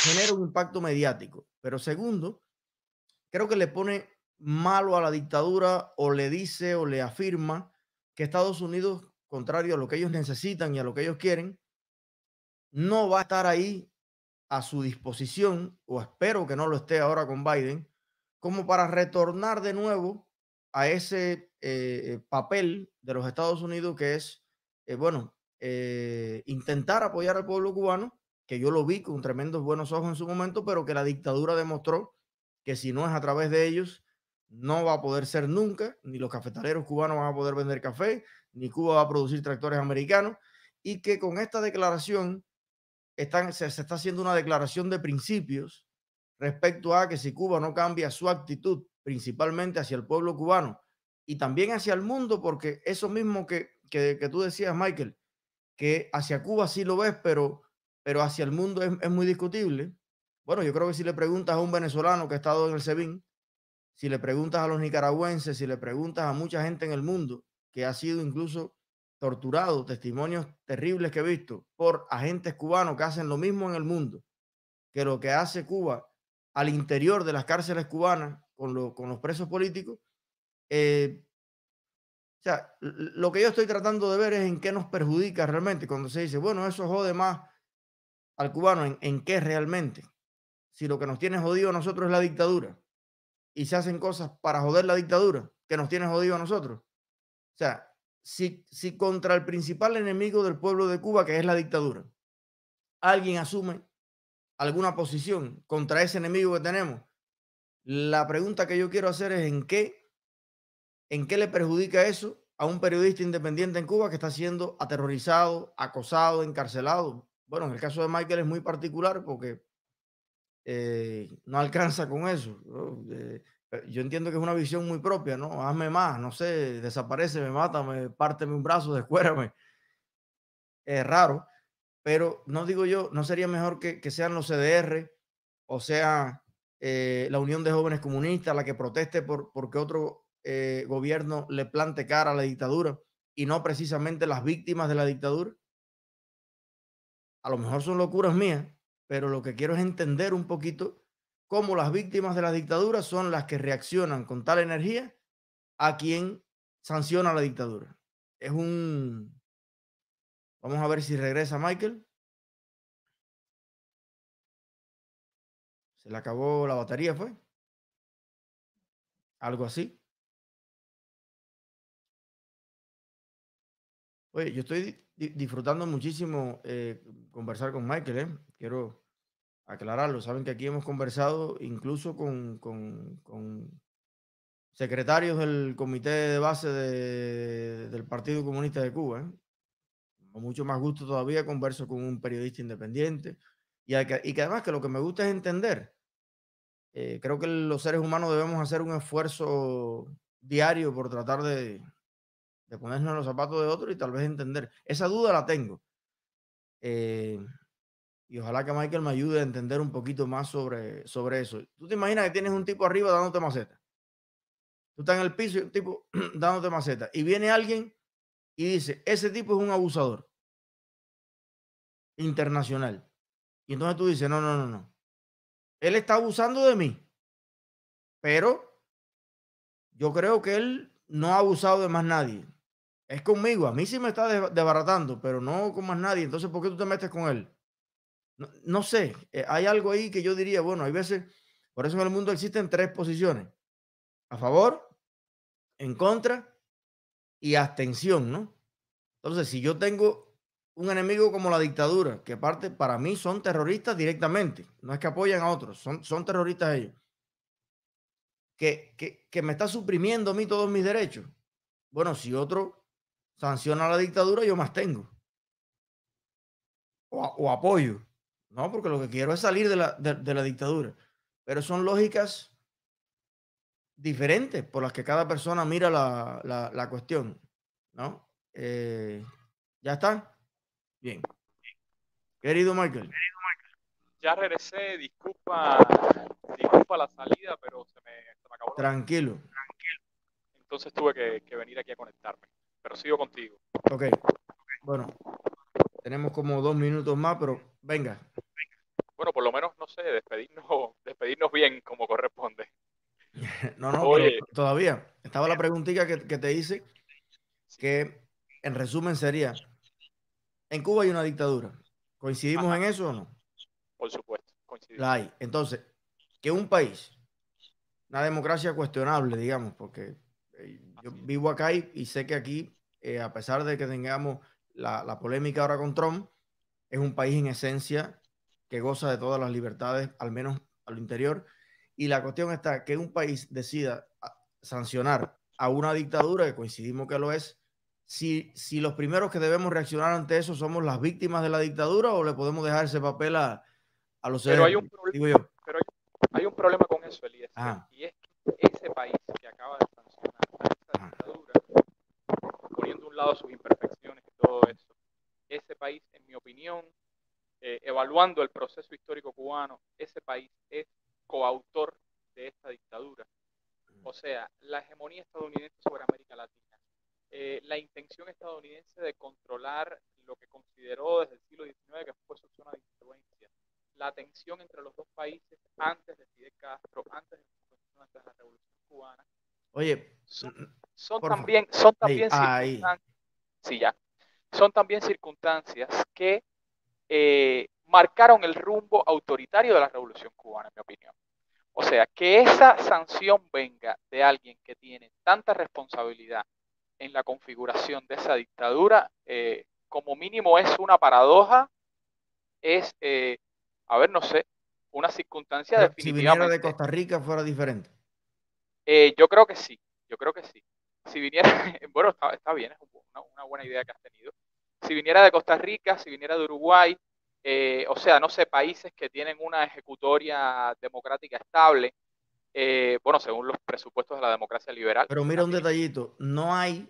genera un impacto mediático. Pero segundo, creo que le pone malo a la dictadura o le dice o le afirma que Estados Unidos, contrario a lo que ellos necesitan y a lo que ellos quieren, no va a estar ahí a su disposición, o espero que no lo esté ahora con Biden, como para retornar de nuevo a ese eh, papel de los Estados Unidos que es, eh, bueno, eh, intentar apoyar al pueblo cubano, que yo lo vi con tremendos buenos ojos en su momento, pero que la dictadura demostró que si no es a través de ellos, no va a poder ser nunca, ni los cafetaleros cubanos van a poder vender café, ni Cuba va a producir tractores americanos, y que con esta declaración están, se está haciendo una declaración de principios respecto a que si Cuba no cambia su actitud, principalmente hacia el pueblo cubano y también hacia el mundo, porque eso mismo que, que, tú decías, Michael, que hacia Cuba sí lo ves, pero, pero hacia el mundo es, muy discutible. Bueno, yo creo que si le preguntas a un venezolano que ha estado en el SEBIN, si le preguntas a los nicaragüenses, si le preguntas a mucha gente en el mundo que ha sido incluso torturado, testimonios terribles que he visto por agentes cubanos que hacen lo mismo en el mundo que lo que hace Cuba al interior de las cárceles cubanas con, los presos políticos. Eh, o sea, lo que yo estoy tratando de ver es en qué nos perjudica realmente cuando se dice, bueno, eso jode más al cubano, ¿en, en qué realmente? Si lo que nos tiene jodido a nosotros es la dictadura y se hacen cosas para joder la dictadura que nos tiene jodido a nosotros. O sea, si, si contra el principal enemigo del pueblo de Cuba, que es la dictadura, alguien asume alguna posición contra ese enemigo que tenemos, la pregunta que yo quiero hacer es en qué, en qué le perjudica eso a un periodista independiente en Cuba que está siendo aterrorizado, acosado, encarcelado. Bueno, en el caso de Michael es muy particular porque eh, no alcanza con eso. Eh, yo entiendo que es una visión muy propia, ¿no? Hazme más, no sé, desaparece, me mata, me párteme un brazo, <laughs> descuérame. Es raro pero no digo yo, no sería mejor que, sean los CDR o sea eh, la Unión de Jóvenes Comunistas la que proteste por porque otro eh, gobierno le plante cara a la dictadura y no precisamente las víctimas de la dictadura. A lo mejor son locuras mías, pero lo que quiero es entender un poquito cómo las víctimas de la dictadura son las que reaccionan con tal energía a quien sanciona la dictadura. Es un, Vamos a ver si regresa Michael. Se le acabó la batería, ¿fue? Algo así. Oye, yo estoy disfrutando muchísimo eh, conversar con Michael, ¿eh? Quiero aclararlo. Saben que aquí hemos conversado incluso con, con, secretarios del comité de base del Partido Comunista de Cuba. ¿eh? con mucho más gusto todavía converso con un periodista independiente y, y que además que lo que me gusta es entender. Eh, creo que los seres humanos debemos hacer un esfuerzo diario por tratar de, de ponernos los zapatos de otro y tal vez entender. Esa duda la tengo. Eh, y ojalá que Michael me ayude a entender un poquito más sobre, sobre eso. Tú te imaginas que tienes un tipo arriba dándote maceta. Tú estás en el piso y un tipo <clears throat> dándote maceta. Y viene alguien y dice, ese tipo es un abusador internacional. Y entonces tú dices, no, no, no, no. Él está abusando de mí. Pero yo creo que él no ha abusado de más nadie. Es conmigo. A mí sí me está desbaratando, pero no con más nadie. Entonces, ¿por qué tú te metes con él? No, sé. Eh, hay algo ahí que yo diría, bueno, hay veces, por eso en el mundo existen tres posiciones. A favor, en contra y abstención, ¿no? Entonces, si yo tengo un enemigo como la dictadura, que aparte para mí son terroristas directamente, no es que apoyan a otros, son, son terroristas ellos, que, que, que me está suprimiendo a mí todos mis derechos. Bueno, si otro sanciona la dictadura, yo más tengo. O, apoyo, ¿no? Porque lo que quiero es salir de la, de la dictadura. Pero son lógicas diferentes por las que cada persona mira la, la, cuestión, ¿no? Eh, ¿Ya está? Bien. Querido Michael. Ya regresé, disculpa, disculpa la salida, pero se me, se me acabó. Tranquilo. Entonces tuve que, que, venir aquí a conectarme, pero sigo contigo. Ok. Bueno, tenemos como dos minutos más, pero venga. Bueno, por lo menos, no sé, despedirnos, <laughs> despedirnos bien como corresponde. <laughs> no, no, todavía. Estaba la preguntita que, que, te hice, que en resumen sería, en Cuba hay una dictadura. ¿Coincidimos en eso o no? Por supuesto, coincidimos. La hay. Entonces, que un país, una democracia cuestionable, digamos, porque eh, yo vivo acá y, sé que aquí, eh, a pesar de que tengamos la, la polémica ahora con Trump, es un país en esencia que goza de todas las libertades, al menos al interior, y la cuestión está que un país decida ah, sancionar a una dictadura, que coincidimos que lo es, si, si los primeros que debemos reaccionar ante eso somos las víctimas de la dictadura o le podemos dejar ese papel a, a los pero hay un problema, Pero hay, un problema con eso, Elías, y es que ese país que acaba de sancionar a esa dictadura, poniendo a un lado sus imperfecciones todo eso, ese país, en mi opinión, eh, evaluando el proceso histórico cubano, ese país es coautor de esta dictadura. O sea, la hegemonía estadounidense sobre América Latina, eh, la intención estadounidense de controlar lo que consideró desde el siglo XIX que fue su zona de influencia, la tensión entre los dos países antes de Fidel Castro, antes de, la Revolución Cubana. Oye, son, también, son también circunstancias, sí, ya, son también circunstancias que eh, marcaron el rumbo autoritario de la Revolución Cubana, en mi opinión. O sea, que esa sanción venga de alguien que tiene tanta responsabilidad en la configuración de esa dictadura, eh, como mínimo es una paradoja, es, eh, a ver, no sé, una circunstancia Pero Si viniera de Costa Rica fuera diferente. Eh, yo creo que sí, yo creo que sí. Si viniera, <laughs> bueno, está, bien, es una, buena idea que has tenido. Si viniera de Costa Rica, si viniera de Uruguay, eh, o sea, no sé, países que tienen una ejecutoria democrática estable, eh, bueno, según los presupuestos de la democracia liberal. Pero mira un detallito, no hay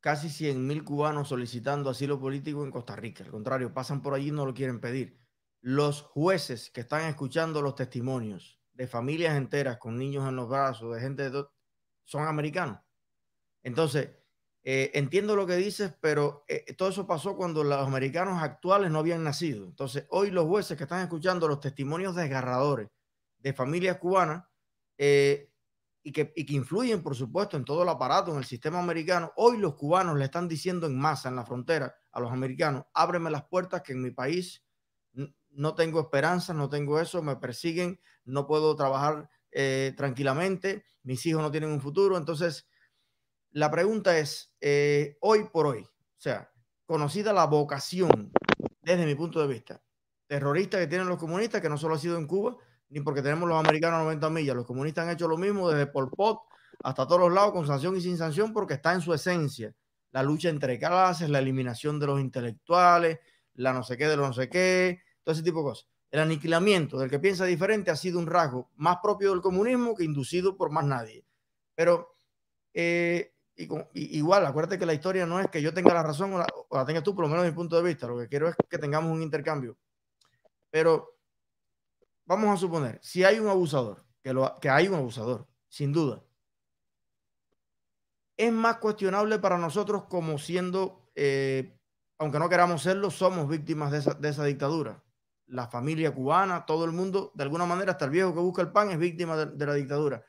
casi 100.000 cubanos solicitando asilo político en Costa Rica, al contrario, pasan por allí y no lo quieren pedir. Los jueces que están escuchando los testimonios de familias enteras con niños en los brazos, de gente de son americanos. Entonces, eh, entiendo lo que dices, pero eh, todo eso pasó cuando los americanos actuales no habían nacido. Entonces, hoy los jueces que están escuchando los testimonios desgarradores de familias cubanas eh, y, que, y, que, influyen, por supuesto, en todo el aparato, en el sistema americano, hoy los cubanos le están diciendo en masa en la frontera a los americanos, ábreme las puertas que en mi país no tengo esperanza, no tengo eso, me persiguen, no puedo trabajar tranquilamente, mis hijos no tienen un futuro. Entonces, la pregunta es, eh, hoy por hoy, o sea, conocida la vocación, desde mi punto de vista, terrorista que tienen los comunistas, que no solo ha sido en Cuba, ni porque tenemos los americanos a 90 millas, los comunistas han hecho lo mismo desde Pol Pot hasta todos los lados, con sanción y sin sanción, porque está en su esencia la lucha entre clases, la eliminación de los intelectuales, la no sé qué de los no sé qué, todo ese tipo de cosas. El aniquilamiento del que piensa diferente ha sido un rasgo más propio del comunismo que inducido por más nadie. Pero eh, y, igual, acuérdate que la historia no es que yo tenga la razón o la, tengas tú, por lo menos mi punto de vista. Lo que quiero es que tengamos un intercambio. Pero vamos a suponer, si hay un abusador, que, lo, que hay un abusador, sin duda, es más cuestionable para nosotros como siendo, eh, aunque no queramos serlo, somos víctimas de esa, de esa, dictadura. La familia cubana, todo el mundo, de alguna manera, hasta el viejo que busca el pan es víctima de la dictadura.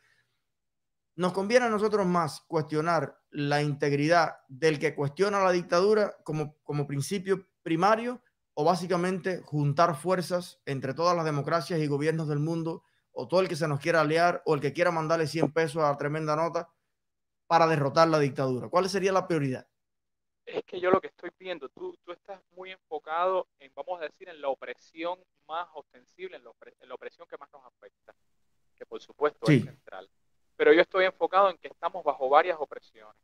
Nos conviene a nosotros más cuestionar la integridad del que cuestiona la dictadura como, como principio primario o básicamente juntar fuerzas entre todas las democracias y gobiernos del mundo o todo el que se nos quiera aliar o el que quiera mandarle 100 pesos a tremenda nota para derrotar la dictadura. ¿Cuál sería la prioridad? Es que yo lo que estoy viendo, tú, tú estás muy enfocado en, vamos a decir, en la opresión más ostensible, en la, opresión que más nos afecta, que por supuesto es central. Pero yo estoy enfocado en que estamos bajo varias opresiones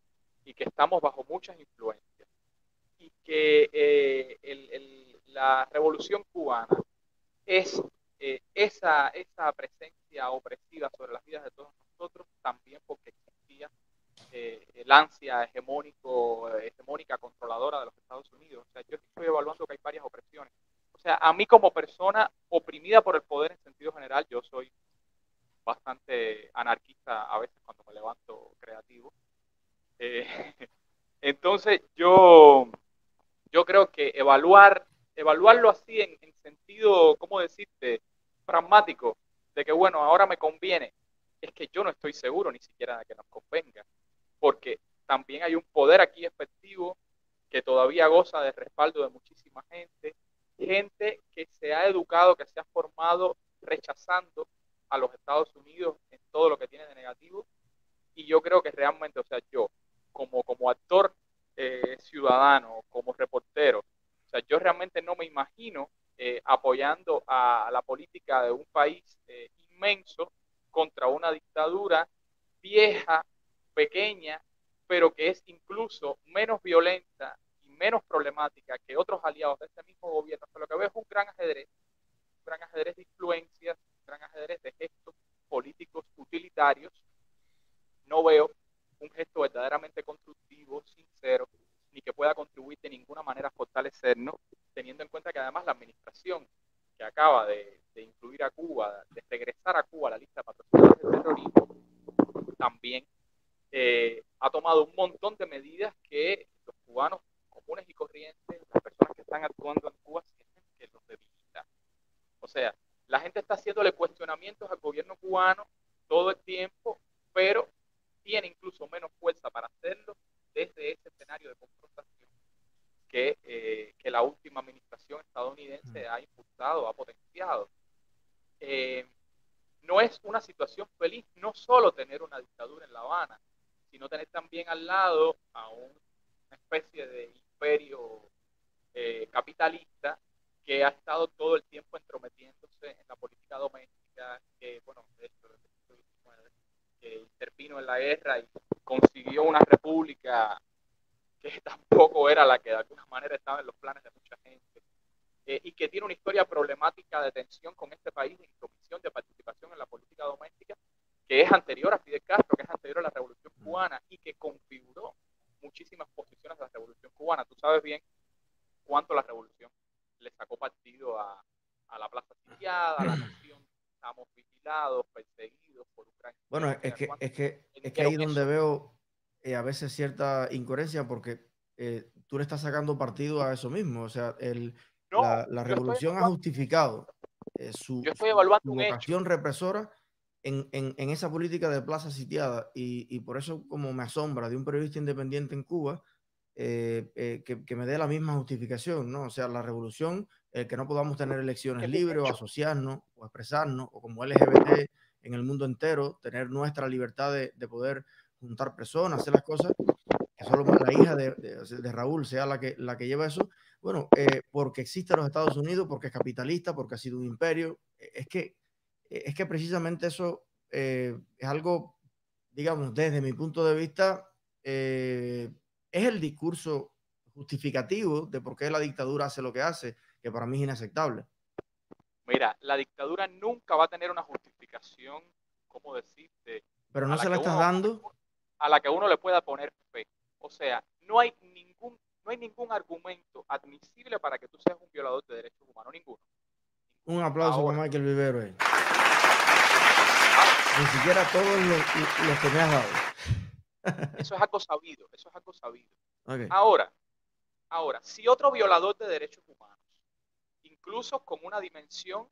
y que estamos bajo muchas influencias que eh, la revolución cubana es eh, esa, esa presencia opresiva sobre las vidas de todos nosotros, también porque existía eh, el ansia hegemónico, hegemónica controladora de los Estados Unidos. O sea, yo estoy evaluando que hay varias opresiones. O sea, a mí como persona oprimida por el poder en sentido general, yo soy bastante anarquista a veces cuando me levanto creativo. Eh, <laughs> entonces yo, yo creo que evaluar, evaluarlo así en, en sentido, ¿cómo decirte?, pragmático, de que bueno, ahora me conviene, es que yo no estoy seguro ni siquiera de que nos convenga, porque también hay un poder aquí efectivo que todavía goza de respaldo de muchísima gente, gente que se ha educado, que se ha formado rechazando a los Estados Unidos en todo lo que tiene de negativo. Y yo creo que realmente, o sea, yo como, como actor eh, ciudadano, como reportero, o sea, yo realmente no me imagino eh, apoyando a, la política de un país eh, inmenso contra una dictadura vieja, pequeña, pero que es incluso menos violenta y menos problemática que otros aliados de este mismo gobierno. O lo que veo es un gran ajedrez, un gran ajedrez de influencias, gran ajedrez de gestos políticos utilitarios, no veo un gesto verdaderamente constructivo, sincero, ni que pueda contribuir de ninguna manera a fortalecernos, teniendo en cuenta que además la administración que acaba de, incluir a Cuba, de regresar a Cuba a la lista de patrocinadores del terrorismo, también eh, ha tomado un montón de medidas que los cubanos comunes y corrientes, las personas que están actuando en Cuba, sienten que los debilita. O sea, la gente está haciéndole cuestionamientos al gobierno cubano todo el tiempo, pero tiene incluso menos fuerza para hacerlo desde ese escenario de confrontación que, eh, que la última administración estadounidense ha impulsado, ha potenciado. Eh, no es una situación feliz no solo tener una dictadura en La Habana, sino tener también al lado a una especie de imperio eh, capitalista que ha estado todo el tiempo entrometiéndose en la política doméstica, que, bueno, hecho, que intervino en la guerra y consiguió una república que <laughs> tampoco era la que de alguna manera estaba en los planes de mucha gente, eh, y que tiene una historia problemática de tensión con este país, de intromisión, de participación en la política doméstica, que es anterior a Fidel Castro, que es anterior a la Revolución Cubana y que configuró muchísimas posiciones de la Revolución Cubana. Tú sabes bien cuánto la Revolución le sacó partido a, la la nación, estamos vigilados, perseguidos por Ucrania. Bueno, es que, es que, es que ahí donde veo eh, a veces cierta incoherencia porque eh, tú le estás sacando partido a eso mismo. O sea, el, la, revolución ha justificado eh, su, vocación represora en, en, en, esa política de plaza sitiada y, y, por eso como me asombra de un periodista independiente en Cuba eh, eh, que, me dé la misma justificación, ¿no? O sea, la revolución, el que no podamos tener elecciones libres o asociarnos o expresarnos, o como LGBT en el mundo entero, tener nuestra libertad de, poder juntar personas, hacer las cosas, que solo la hija de, de, Raúl sea la que, la que lleva eso, bueno, eh, porque existe los Estados Unidos, porque es capitalista, porque ha sido un imperio, es que, es que precisamente eso es algo, digamos, desde mi punto de vista, es el discurso justificativo de por qué la dictadura hace lo que hace, que para mí es inaceptable. Mira, la dictadura nunca va a tener una justificación, ¿cómo decirte? Pero no se la estás dando. A la que uno le pueda poner fe. O sea, no hay ningún, no hay ningún argumento admisible para que tú seas un violador de derechos humanos, ninguno. Un aplauso para Michael Vivero. Ni siquiera todos los que me has dado. Eso es <laughs> algo sabido, eso es algo sabido. Ahora, ahora, si otro violador de derechos humanos, incluso con una dimensión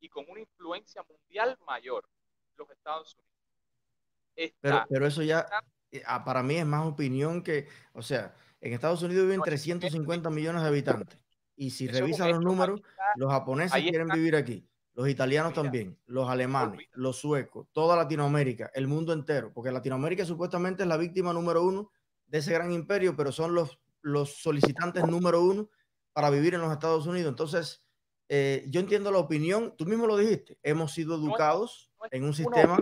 y con una influencia mundial mayor, los Estados Unidos. pero, pero eso ya, eh, ah, para mí es más opinión que, o sea, en Estados Unidos viven 350 millones de habitantes. Y si revisas los números, los japoneses quieren vivir aquí los italianos también, los alemanes, los suecos, toda Latinoamérica, el mundo entero, porque Latinoamérica supuestamente es la víctima número uno de ese gran imperio, pero son los, los solicitantes número uno para vivir en los Estados Unidos. Entonces, eh, yo entiendo la opinión, tú mismo lo dijiste, hemos sido educados en un sistema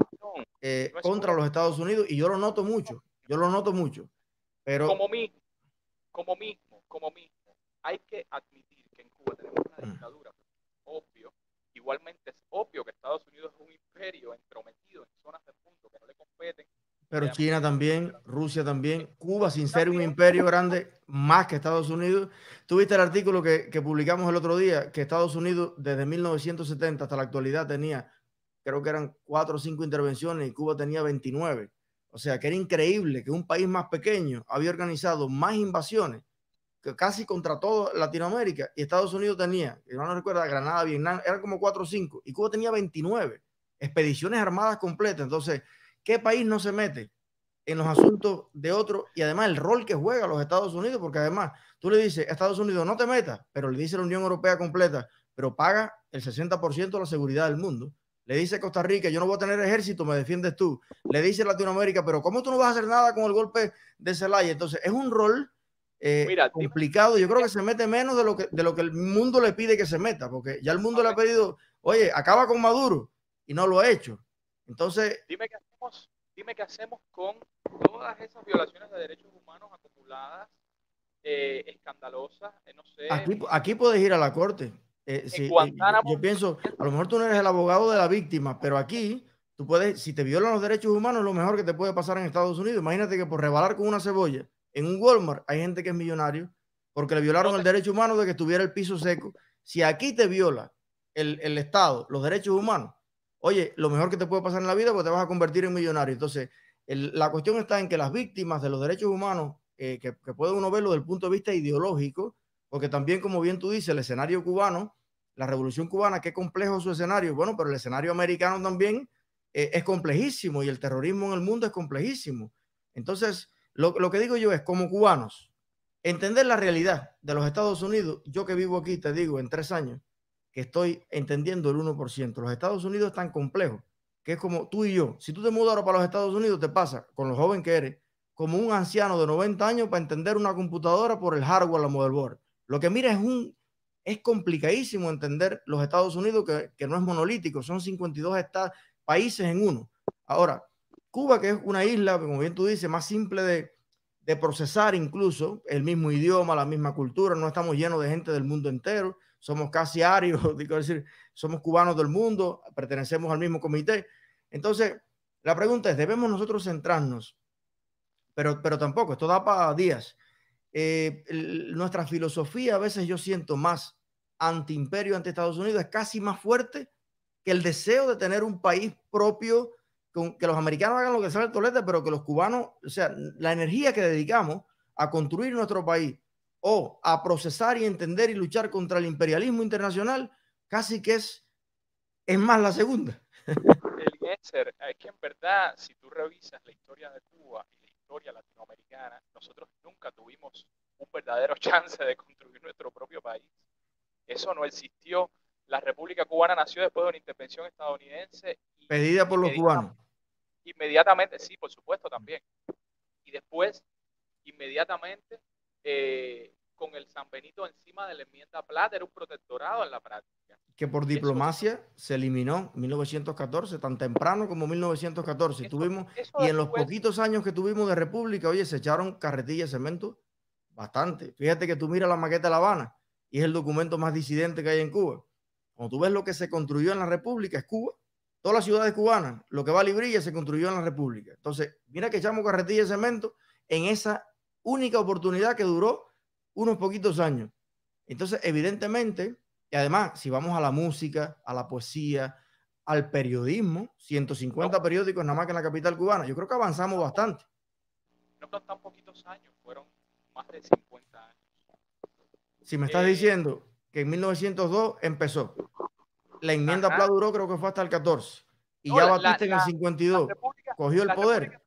eh, contra los Estados Unidos y yo lo noto mucho, yo lo noto mucho, pero... Como mismo, como mismo, como mismo, hay que admitir que en Cuba tenemos una mm. dictadura, obvio. Igualmente es obvio que Estados Unidos es un imperio entrometido en zonas del mundo que no le competen. Pero China también, Rusia también, Cuba sin ser un imperio grande más que Estados Unidos. Tuviste el artículo que, que publicamos el otro día, que Estados Unidos desde 1970 hasta la actualidad tenía, creo que eran cuatro o cinco intervenciones y Cuba tenía 29. O sea, que era increíble que un país más pequeño había organizado más invasiones que casi contra toda Latinoamérica y Estados Unidos tenía, que no recuerda, Granada, Vietnam, eran como 4 o 5 y Cuba tenía 29 expediciones armadas completas. Entonces, ¿qué país no se mete en los asuntos de otro? Y además el rol que juega los Estados Unidos, porque además tú le dices, Estados Unidos no te metas, pero le dice la Unión Europea completa, pero paga el 60% de la seguridad del mundo. Le dice Costa Rica, yo no voy a tener ejército, me defiendes tú. Le dice Latinoamérica, pero ¿cómo tú no vas a hacer nada con el golpe de Zelaya? Entonces, es un rol eh, complicado. Yo creo que se mete menos de lo que, de lo que el mundo le pide que se meta, porque ya el mundo le ha pedido, oye, acaba con Maduro, y no lo ha hecho. Entonces... Dime qué hacemos, dime qué hacemos con todas esas violaciones de derechos humanos acumuladas, eh, escandalosas, eh, no sé. Aquí, aquí puedes ir a la corte. Eh, eh, yo, pienso, a lo mejor tú no eres el abogado de la víctima, pero aquí tú puedes, si te violan los derechos humanos, lo mejor que te puede pasar en Estados Unidos. Imagínate que por rebalar con una cebolla en un Walmart hay gente que es millonario porque le violaron el derecho humano de que estuviera el piso seco. Si aquí te viola el, el Estado los derechos humanos, oye, lo mejor que te puede pasar en la vida porque te vas a convertir en millonario. Entonces, la cuestión está en que las víctimas de los derechos humanos, eh, que, que puede uno verlo desde el punto de vista ideológico, porque también, como bien tú dices, el escenario cubano, la revolución cubana, qué complejo su escenario. Bueno, pero el escenario americano también eh, es complejísimo y el terrorismo en el mundo es complejísimo. Entonces, lo, lo, que digo yo es, como cubanos, entender la realidad de los Estados Unidos, yo que vivo aquí, te digo, en tres años, que estoy entendiendo el 1%. Los Estados Unidos es tan complejo que es como tú y yo. Si tú te mudas ahora para los Estados Unidos, te pasa, con lo joven que eres, como un anciano de 90 años para entender una computadora por el hardware, la motherboard. Lo que mira es un, es complicadísimo entender los Estados Unidos que, que no es monolítico, son 52 estados, países en uno. Ahora, Cuba, que es una isla, como bien tú dices, más simple de, de procesar incluso, el mismo idioma, la misma cultura, no estamos llenos de gente del mundo entero, somos casi arios, <laughs> digo decir, somos cubanos del mundo, pertenecemos al mismo comité. Entonces, la pregunta es, ¿debemos nosotros centrarnos? Pero, pero tampoco, esto da para días eh, nuestra filosofía a veces yo siento más anti-imperio, ante Estados Unidos, es casi más fuerte que el deseo de tener un país propio, con, que los americanos hagan lo que sale el tolete, pero que los cubanos, o sea, la energía que dedicamos a construir nuestro país o a procesar y entender y luchar contra el imperialismo internacional, casi que es, es más la segunda. El es que en verdad, si tú revisas la historia de Cuba latinoamericana, nosotros nunca tuvimos un verdadero <laughs> chance de construir nuestro propio país. Eso no existió. La República Cubana nació después de una intervención estadounidense. Pedida por los cubanos. Inmediatamente, sí, por supuesto también. Y después, inmediatamente, eh, con el San Benito encima de la enmienda Plata, era un protectorado en la práctica que por diplomacia se eliminó 1914, tan temprano como 1914. tuvimos, y en los poquitos años que tuvimos de república, oye, se echaron carretillas de cemento bastante. Fíjate que tú miras la maqueta de La Habana y es el documento más disidente que hay en Cuba. Cuando tú ves lo que se construyó en la república, es Cuba. Todas las ciudades cubanas, lo que va a Librilla se construyó en la república. Entonces, mira que echamos carretillas de cemento en esa única oportunidad que duró unos poquitos años. Entonces, evidentemente, y además, si vamos a la música, a la poesía, al periodismo, 150 periódicos nada más que en la capital cubana, yo creo que avanzamos bastante. No son tan poquitos años, fueron más de 50 años. Si me estás eh, diciendo que en 1902 empezó, la enmienda Pla duró creo que fue hasta el 14, y ya Batista en el 52 cogió el poder.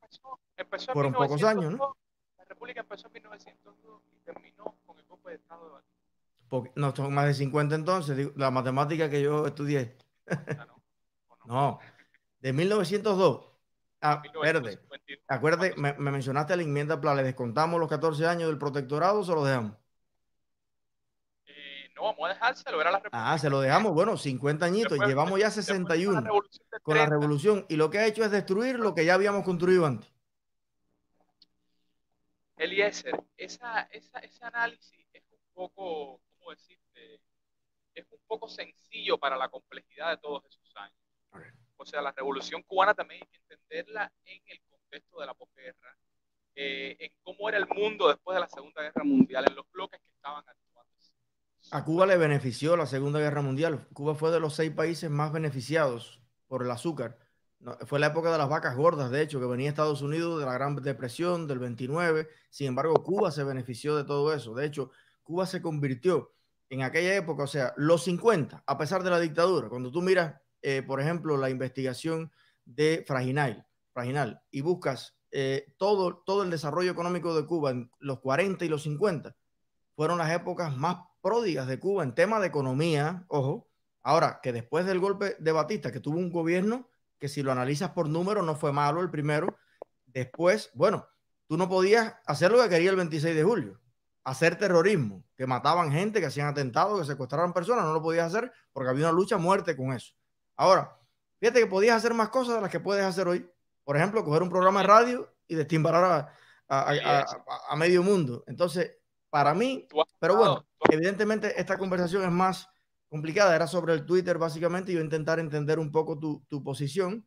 Fueron pocos años, ¿no? La República empezó en 1902 y terminó con el golpe de Estado de Batista no, son más de 50 entonces, la matemática que yo estudié. Ah, <laughs> no, de 1902. Ah, verde. Acuérdate, me, mencionaste la enmienda plan, ¿le descontamos los 14 años del protectorado o se lo dejamos? Eh, no, vamos a dejárselo, era la Ah, se lo dejamos, bueno, 50 añitos, llevamos ya 61 con la revolución y lo que ha hecho es destruir lo que ya habíamos construido antes. Eliezer, esa, esa, ese análisis es poco, ¿cómo decirte? Es un poco sencillo para la complejidad de todos esos años. O sea, la revolución cubana también hay que entenderla en el contexto de la posguerra, eh, en cómo era el mundo después de la Segunda Guerra Mundial, en los bloques que estaban actuando. A Cuba le benefició la Segunda Guerra Mundial. Cuba fue de los seis países más beneficiados por el azúcar. Fue la época de las vacas gordas, de hecho, que venía Estados Unidos de la Gran Depresión del 29. Sin embargo, Cuba se benefició de todo eso. De hecho, Cuba se convirtió en aquella época, o sea, los 50, a pesar de la dictadura. Cuando tú miras, eh, por ejemplo, la investigación de Fraginal, Fraginal y buscas eh, todo, todo el desarrollo económico de Cuba en los 40 y los 50, fueron las épocas más pródigas de Cuba en tema de economía, ojo. Ahora, que después del golpe de Batista, que tuvo un gobierno que si lo analizas por número no fue malo el primero, después, bueno, tú no podías hacer lo que quería el 26 de julio, hacer terrorismo, que mataban gente, que hacían atentados, que secuestraban personas, no lo podías hacer porque había una lucha a muerte con eso. Ahora, fíjate que podías hacer más cosas de las que puedes hacer hoy. Por ejemplo, coger un programa de radio y destimbarar a, a medio mundo. Entonces, para mí, pero bueno, evidentemente esta conversación es más complicada, era sobre el Twitter básicamente, yo intentar entender un poco tu, tu posición.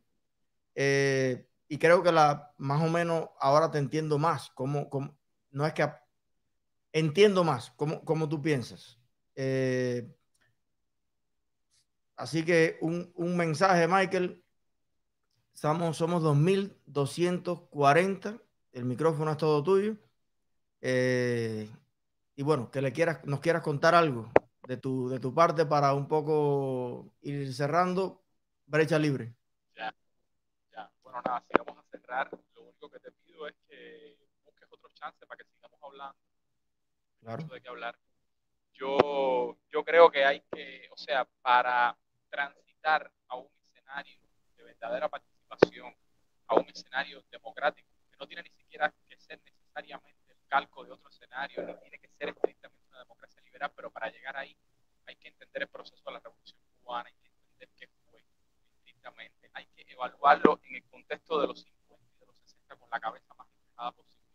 Eh, y creo que la más o menos ahora te entiendo más, como, como no es que entiendo más cómo, cómo tú piensas. Eh, así que un, un, mensaje, Michael. Estamos, somos 2.240. El micrófono es todo tuyo. Eh, y bueno, que le quieras, nos quieras contar algo de tu, de tu parte para un poco ir cerrando, brecha libre. Ya, ya. Bueno, nada, si vamos a cerrar, lo único que te pido es que busques otro chance para que sigamos hablando. Claro. de qué hablar. Yo, yo creo que hay que, o sea, para transitar a un escenario de verdadera participación, a un escenario democrático, que no tiene ni siquiera que ser necesariamente calco de otro escenario, no tiene que ser estrictamente pero para llegar ahí hay que entender el proceso de la revolución cubana, hay que entender qué fue estrictamente, hay que evaluarlo en el contexto de los 50 y de los 60 con la cabeza más despejada posible.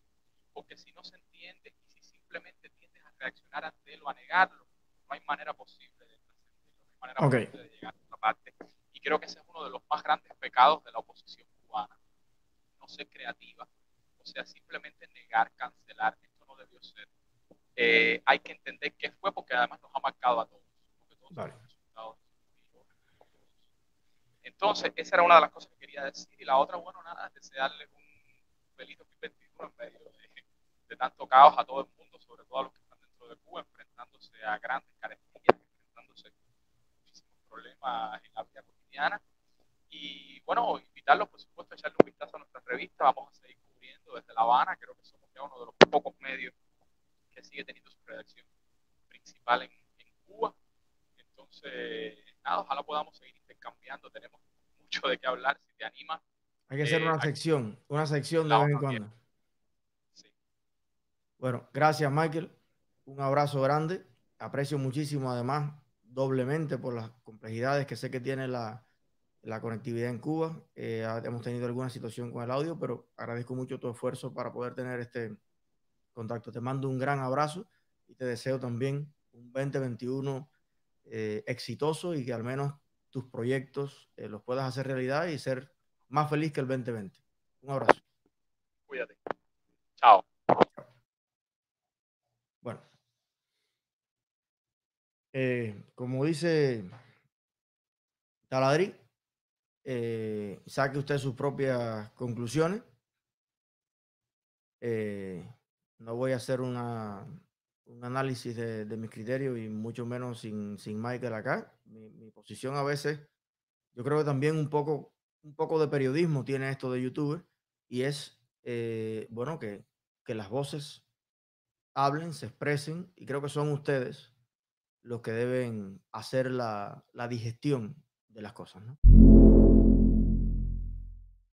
Porque si no se entiende y si simplemente tiendes a reaccionar ante él o a negarlo, no hay manera posible de no hay manera posible de llegar a otra parte. Y creo que ese es uno de los más grandes pecados de la oposición cubana, no ser creativa, o sea, simplemente negar, cancelar, esto no debió ser. Eh, hay que entender qué fue, porque además nos ha marcado a todos. Entonces, esa era una de las cosas que quería decir. Y la otra, bueno, nada, es desearles un feliz 2021 en medio de, de, tanto caos a todo el mundo, sobre todo a los que están dentro de Cuba, enfrentándose a grandes carencias, enfrentándose a muchísimos problemas en la vida cotidiana. Y bueno, invitarlos, por supuesto, a echarle un vistazo a nuestra revista. Vamos a seguir desde La Habana, creo que somos ya uno de los pocos medios que sigue teniendo su redacción principal en, Cuba. Entonces, nada, ojalá podamos seguir intercambiando, tenemos mucho de qué hablar, si te anima. Hay que hacer una eh, sección, una sección de vez en cuando. Bueno, gracias Michael, un abrazo grande, aprecio muchísimo además doblemente por las complejidades que sé que tiene la, la conectividad en Cuba. Eh, hemos tenido alguna situación con el audio, pero agradezco mucho tu esfuerzo para poder tener este contacto. Te mando un gran abrazo y te deseo también un 2021 eh, exitoso y que al menos tus proyectos eh, los puedas hacer realidad y ser más feliz que el 2020. Un abrazo. Cuídate. Chao. Bueno. como dice Taladri, eh, saque usted sus propias conclusiones. Eh, no voy a hacer una, un análisis de, mis criterios y mucho menos sin, sin Michael acá. Mi, posición a veces, yo creo que también un poco, un poco de periodismo tiene esto de YouTube y es, eh, bueno, que, que las voces hablen, se expresen y creo que son ustedes los que deben hacer la, la digestión de las cosas, ¿no?